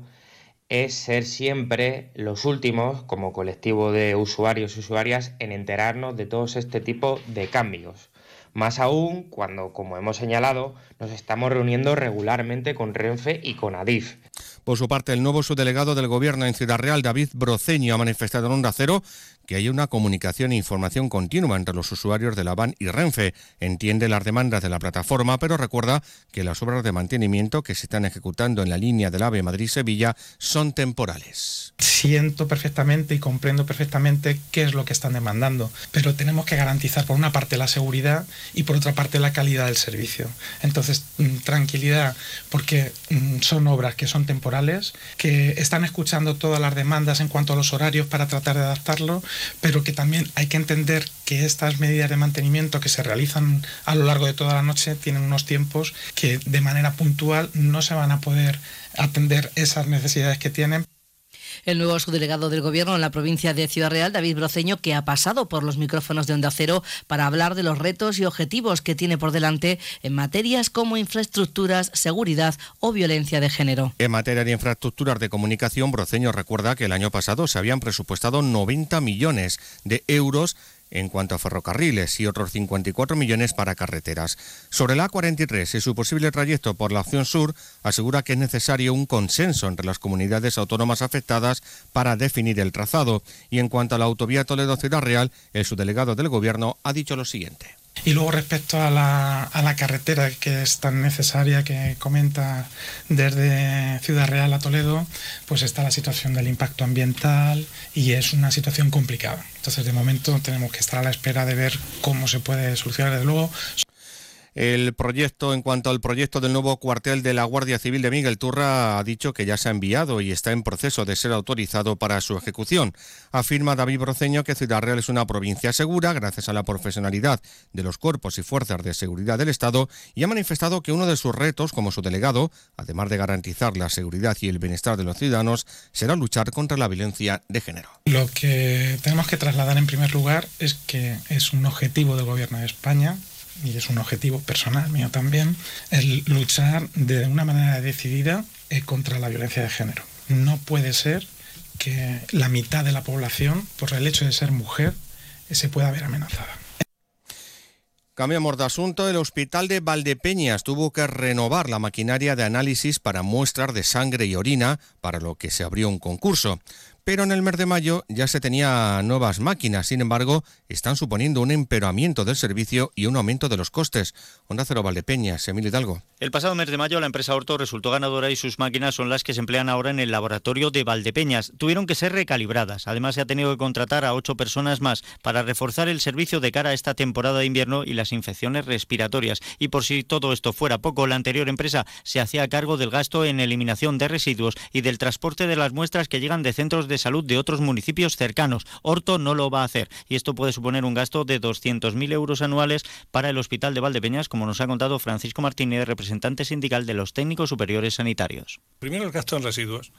es ser siempre los últimos, como colectivo de usuarios y usuarias, en enterarnos de todos este tipo de cambios. Más aún cuando, como hemos señalado, nos estamos reuniendo regularmente con Renfe y con Adif. Por su parte, el nuevo subdelegado del Gobierno en Ciudad Real, David Broceño, ha manifestado en Onda Cero que hay una comunicación e información continua entre los usuarios de la VAN y Renfe. Entiende las demandas de la plataforma, pero recuerda que las obras de mantenimiento que se están ejecutando en la línea del AVE Madrid-Sevilla son temporales. Siento perfectamente y comprendo perfectamente qué es lo que están demandando, pero tenemos que garantizar por una parte la seguridad y por otra parte la calidad del servicio. Entonces, mm, tranquilidad, porque mm, son obras que son temporales, que están escuchando todas las demandas en cuanto a los horarios para tratar de adaptarlo, pero que también hay que entender que estas medidas de mantenimiento que se realizan a lo largo de toda la noche tienen unos tiempos que de manera puntual no se van a poder atender esas necesidades que tienen el nuevo subdelegado del Gobierno en la provincia de Ciudad Real, David Broceño, que ha pasado por los micrófonos de Onda Cero para hablar de los retos y objetivos que tiene por delante en materias como infraestructuras, seguridad o violencia de género. En materia de infraestructuras de comunicación, Broceño recuerda que el año pasado se habían presupuestado 90 millones de euros en cuanto a ferrocarriles y otros 54 millones para carreteras. Sobre la A43 y su posible trayecto por la opción sur, asegura que es necesario un consenso entre las comunidades autónomas afectadas para definir el trazado. Y en cuanto a la autovía Toledo-Ciudad Real, el subdelegado del Gobierno ha dicho lo siguiente. Y luego respecto a la, a la, carretera que es tan necesaria que comenta desde Ciudad Real a Toledo, pues está la situación del impacto ambiental y es una situación complicada. Entonces de momento tenemos que estar a la espera de ver cómo se puede solucionar. Desde luego el proyecto, en cuanto al proyecto del nuevo cuartel de la Guardia Civil de Miguel Turra, ha dicho que ya se ha enviado y está en proceso de ser autorizado para su ejecución. Afirma David Broceño que Ciudad Real es una provincia segura gracias a la profesionalidad de los cuerpos y fuerzas de seguridad del Estado y ha manifestado que uno de sus retos como su delegado, además de garantizar la seguridad y el bienestar de los ciudadanos, será luchar contra la violencia de género. Lo que tenemos que trasladar en primer lugar es que es un objetivo del Gobierno de España y es un objetivo personal mío también, el luchar de una manera decidida eh, contra la violencia de género. No puede ser que la mitad de la población, por el hecho de ser mujer, eh, se pueda ver amenazada. Cambiamos de asunto. El hospital de Valdepeñas tuvo que renovar la maquinaria de análisis para muestras de sangre y orina, para lo que se abrió un concurso pero en el mes de mayo ya se tenía nuevas máquinas. Sin embargo, están suponiendo un empeoramiento del servicio y un aumento de los costes. Onda Cero Valdepeñas, Emilio Hidalgo. El pasado mes de mayo la empresa Orto resultó ganadora y sus máquinas son las que se emplean ahora en el laboratorio de Valdepeñas. Tuvieron que ser recalibradas. Además, se ha tenido que contratar a ocho personas más para reforzar el servicio de cara a esta temporada de invierno y las infecciones respiratorias. Y por si todo esto fuera poco, la anterior empresa se hacía cargo del gasto en eliminación de residuos y del transporte de las muestras que llegan de centros de salud de otros municipios cercanos. Orto no lo va a hacer y esto puede suponer un gasto de 200.000 euros anuales para el Hospital de Valdepeñas, como nos ha contado Francisco Martínez, representante sindical de los técnicos superiores sanitarios. Primero el gasto en residuos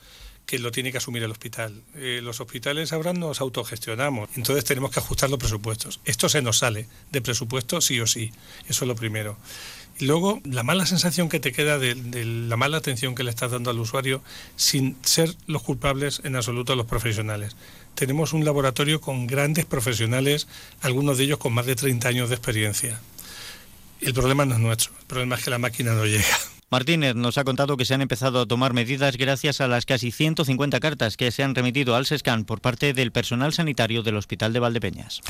que lo tiene que asumir el hospital. Eh, los hospitales ahora nos autogestionamos, entonces tenemos que ajustar los presupuestos. Esto se nos sale de presupuesto sí o sí, eso es lo primero. Luego, la mala sensación que te queda de, la mala atención que le estás dando al usuario sin ser los culpables en absoluto los profesionales. Tenemos un laboratorio con grandes profesionales, algunos de ellos con más de 30 años de experiencia. El problema no es nuestro, el problema es que la máquina no llega. Martínez nos ha contado que se han empezado a tomar medidas gracias a las casi 150 cartas que se han remitido al SESCAN por parte del personal sanitario del Hospital de Valdepeñas.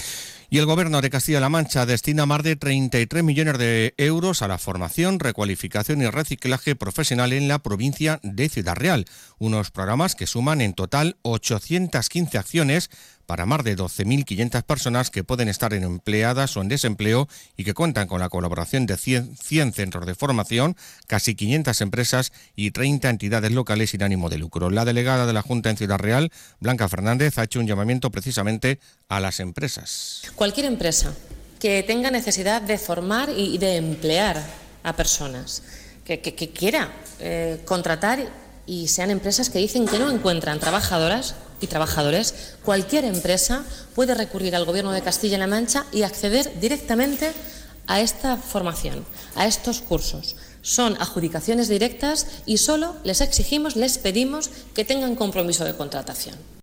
Y el Gobierno de Castilla-La Mancha destina más de 33 millones de euros a la formación, recualificación y reciclaje profesional en la provincia de Ciudad Real. Unos programas que suman en total 815 acciones para más de 12.500 personas que pueden estar empleadas o en desempleo y que cuentan con la colaboración de 100, 100, centros de formación, casi 500 empresas y 30 entidades locales sin ánimo de lucro. La delegada de la Junta en Ciudad Real, Blanca Fernández, ha hecho un llamamiento precisamente a las empresas. Cualquier empresa que tenga necesidad de formar y de emplear a personas, que quiera eh, contratar y sean empresas que dicen que no encuentran trabajadoras y trabajadores, cualquier empresa puede recurrir al Gobierno de Castilla-La Mancha y acceder directamente a esta formación, a estos cursos. Son adjudicaciones directas y solo les exigimos, les pedimos que tengan compromiso de contratación.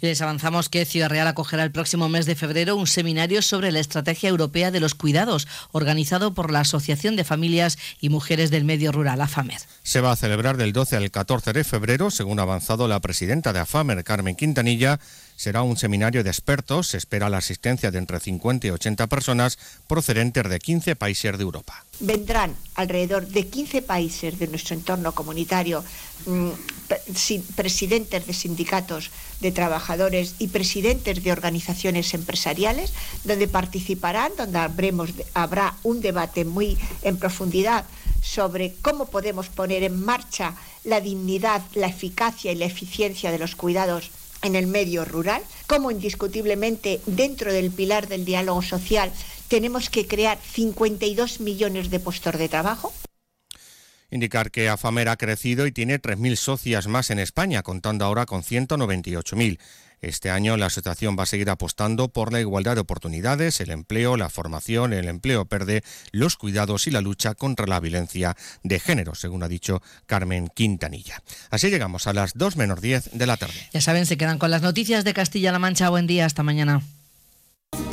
Y les avanzamos que Ciudad Real acogerá el próximo mes de febrero un seminario sobre la Estrategia Europea de los Cuidados, organizado por la Asociación de Familias y Mujeres del Medio Rural, AFAMER. Se va a celebrar del 12 al 14 de febrero, según ha avanzado la presidenta de AFAMER, Carmen Quintanilla, será un seminario de expertos. Se espera la asistencia de entre 50 y 80 personas procedentes de 15 países de Europa. Vendrán alrededor de 15 países de nuestro entorno comunitario, mmm, presidentes de sindicatos de trabajadores y presidentes de organizaciones empresariales, donde participarán, donde habremos, habrá un debate muy en profundidad sobre cómo podemos poner en marcha la dignidad, la eficacia y la eficiencia de los cuidados en el medio rural, como indiscutiblemente dentro del pilar del diálogo social tenemos que crear 52 millones de puestos de trabajo. Indicar que AFAMER ha crecido y tiene 3.000 socias más en España, contando ahora con 198.000. Este año la asociación va a seguir apostando por la igualdad de oportunidades, el empleo, la formación, el empleo verde, los cuidados y la lucha contra la violencia de género, según ha dicho Carmen Quintanilla. Así llegamos a las 2 menos 10 de la tarde. Ya saben, se quedan con las noticias de Castilla-La Mancha. Buen día, hasta mañana.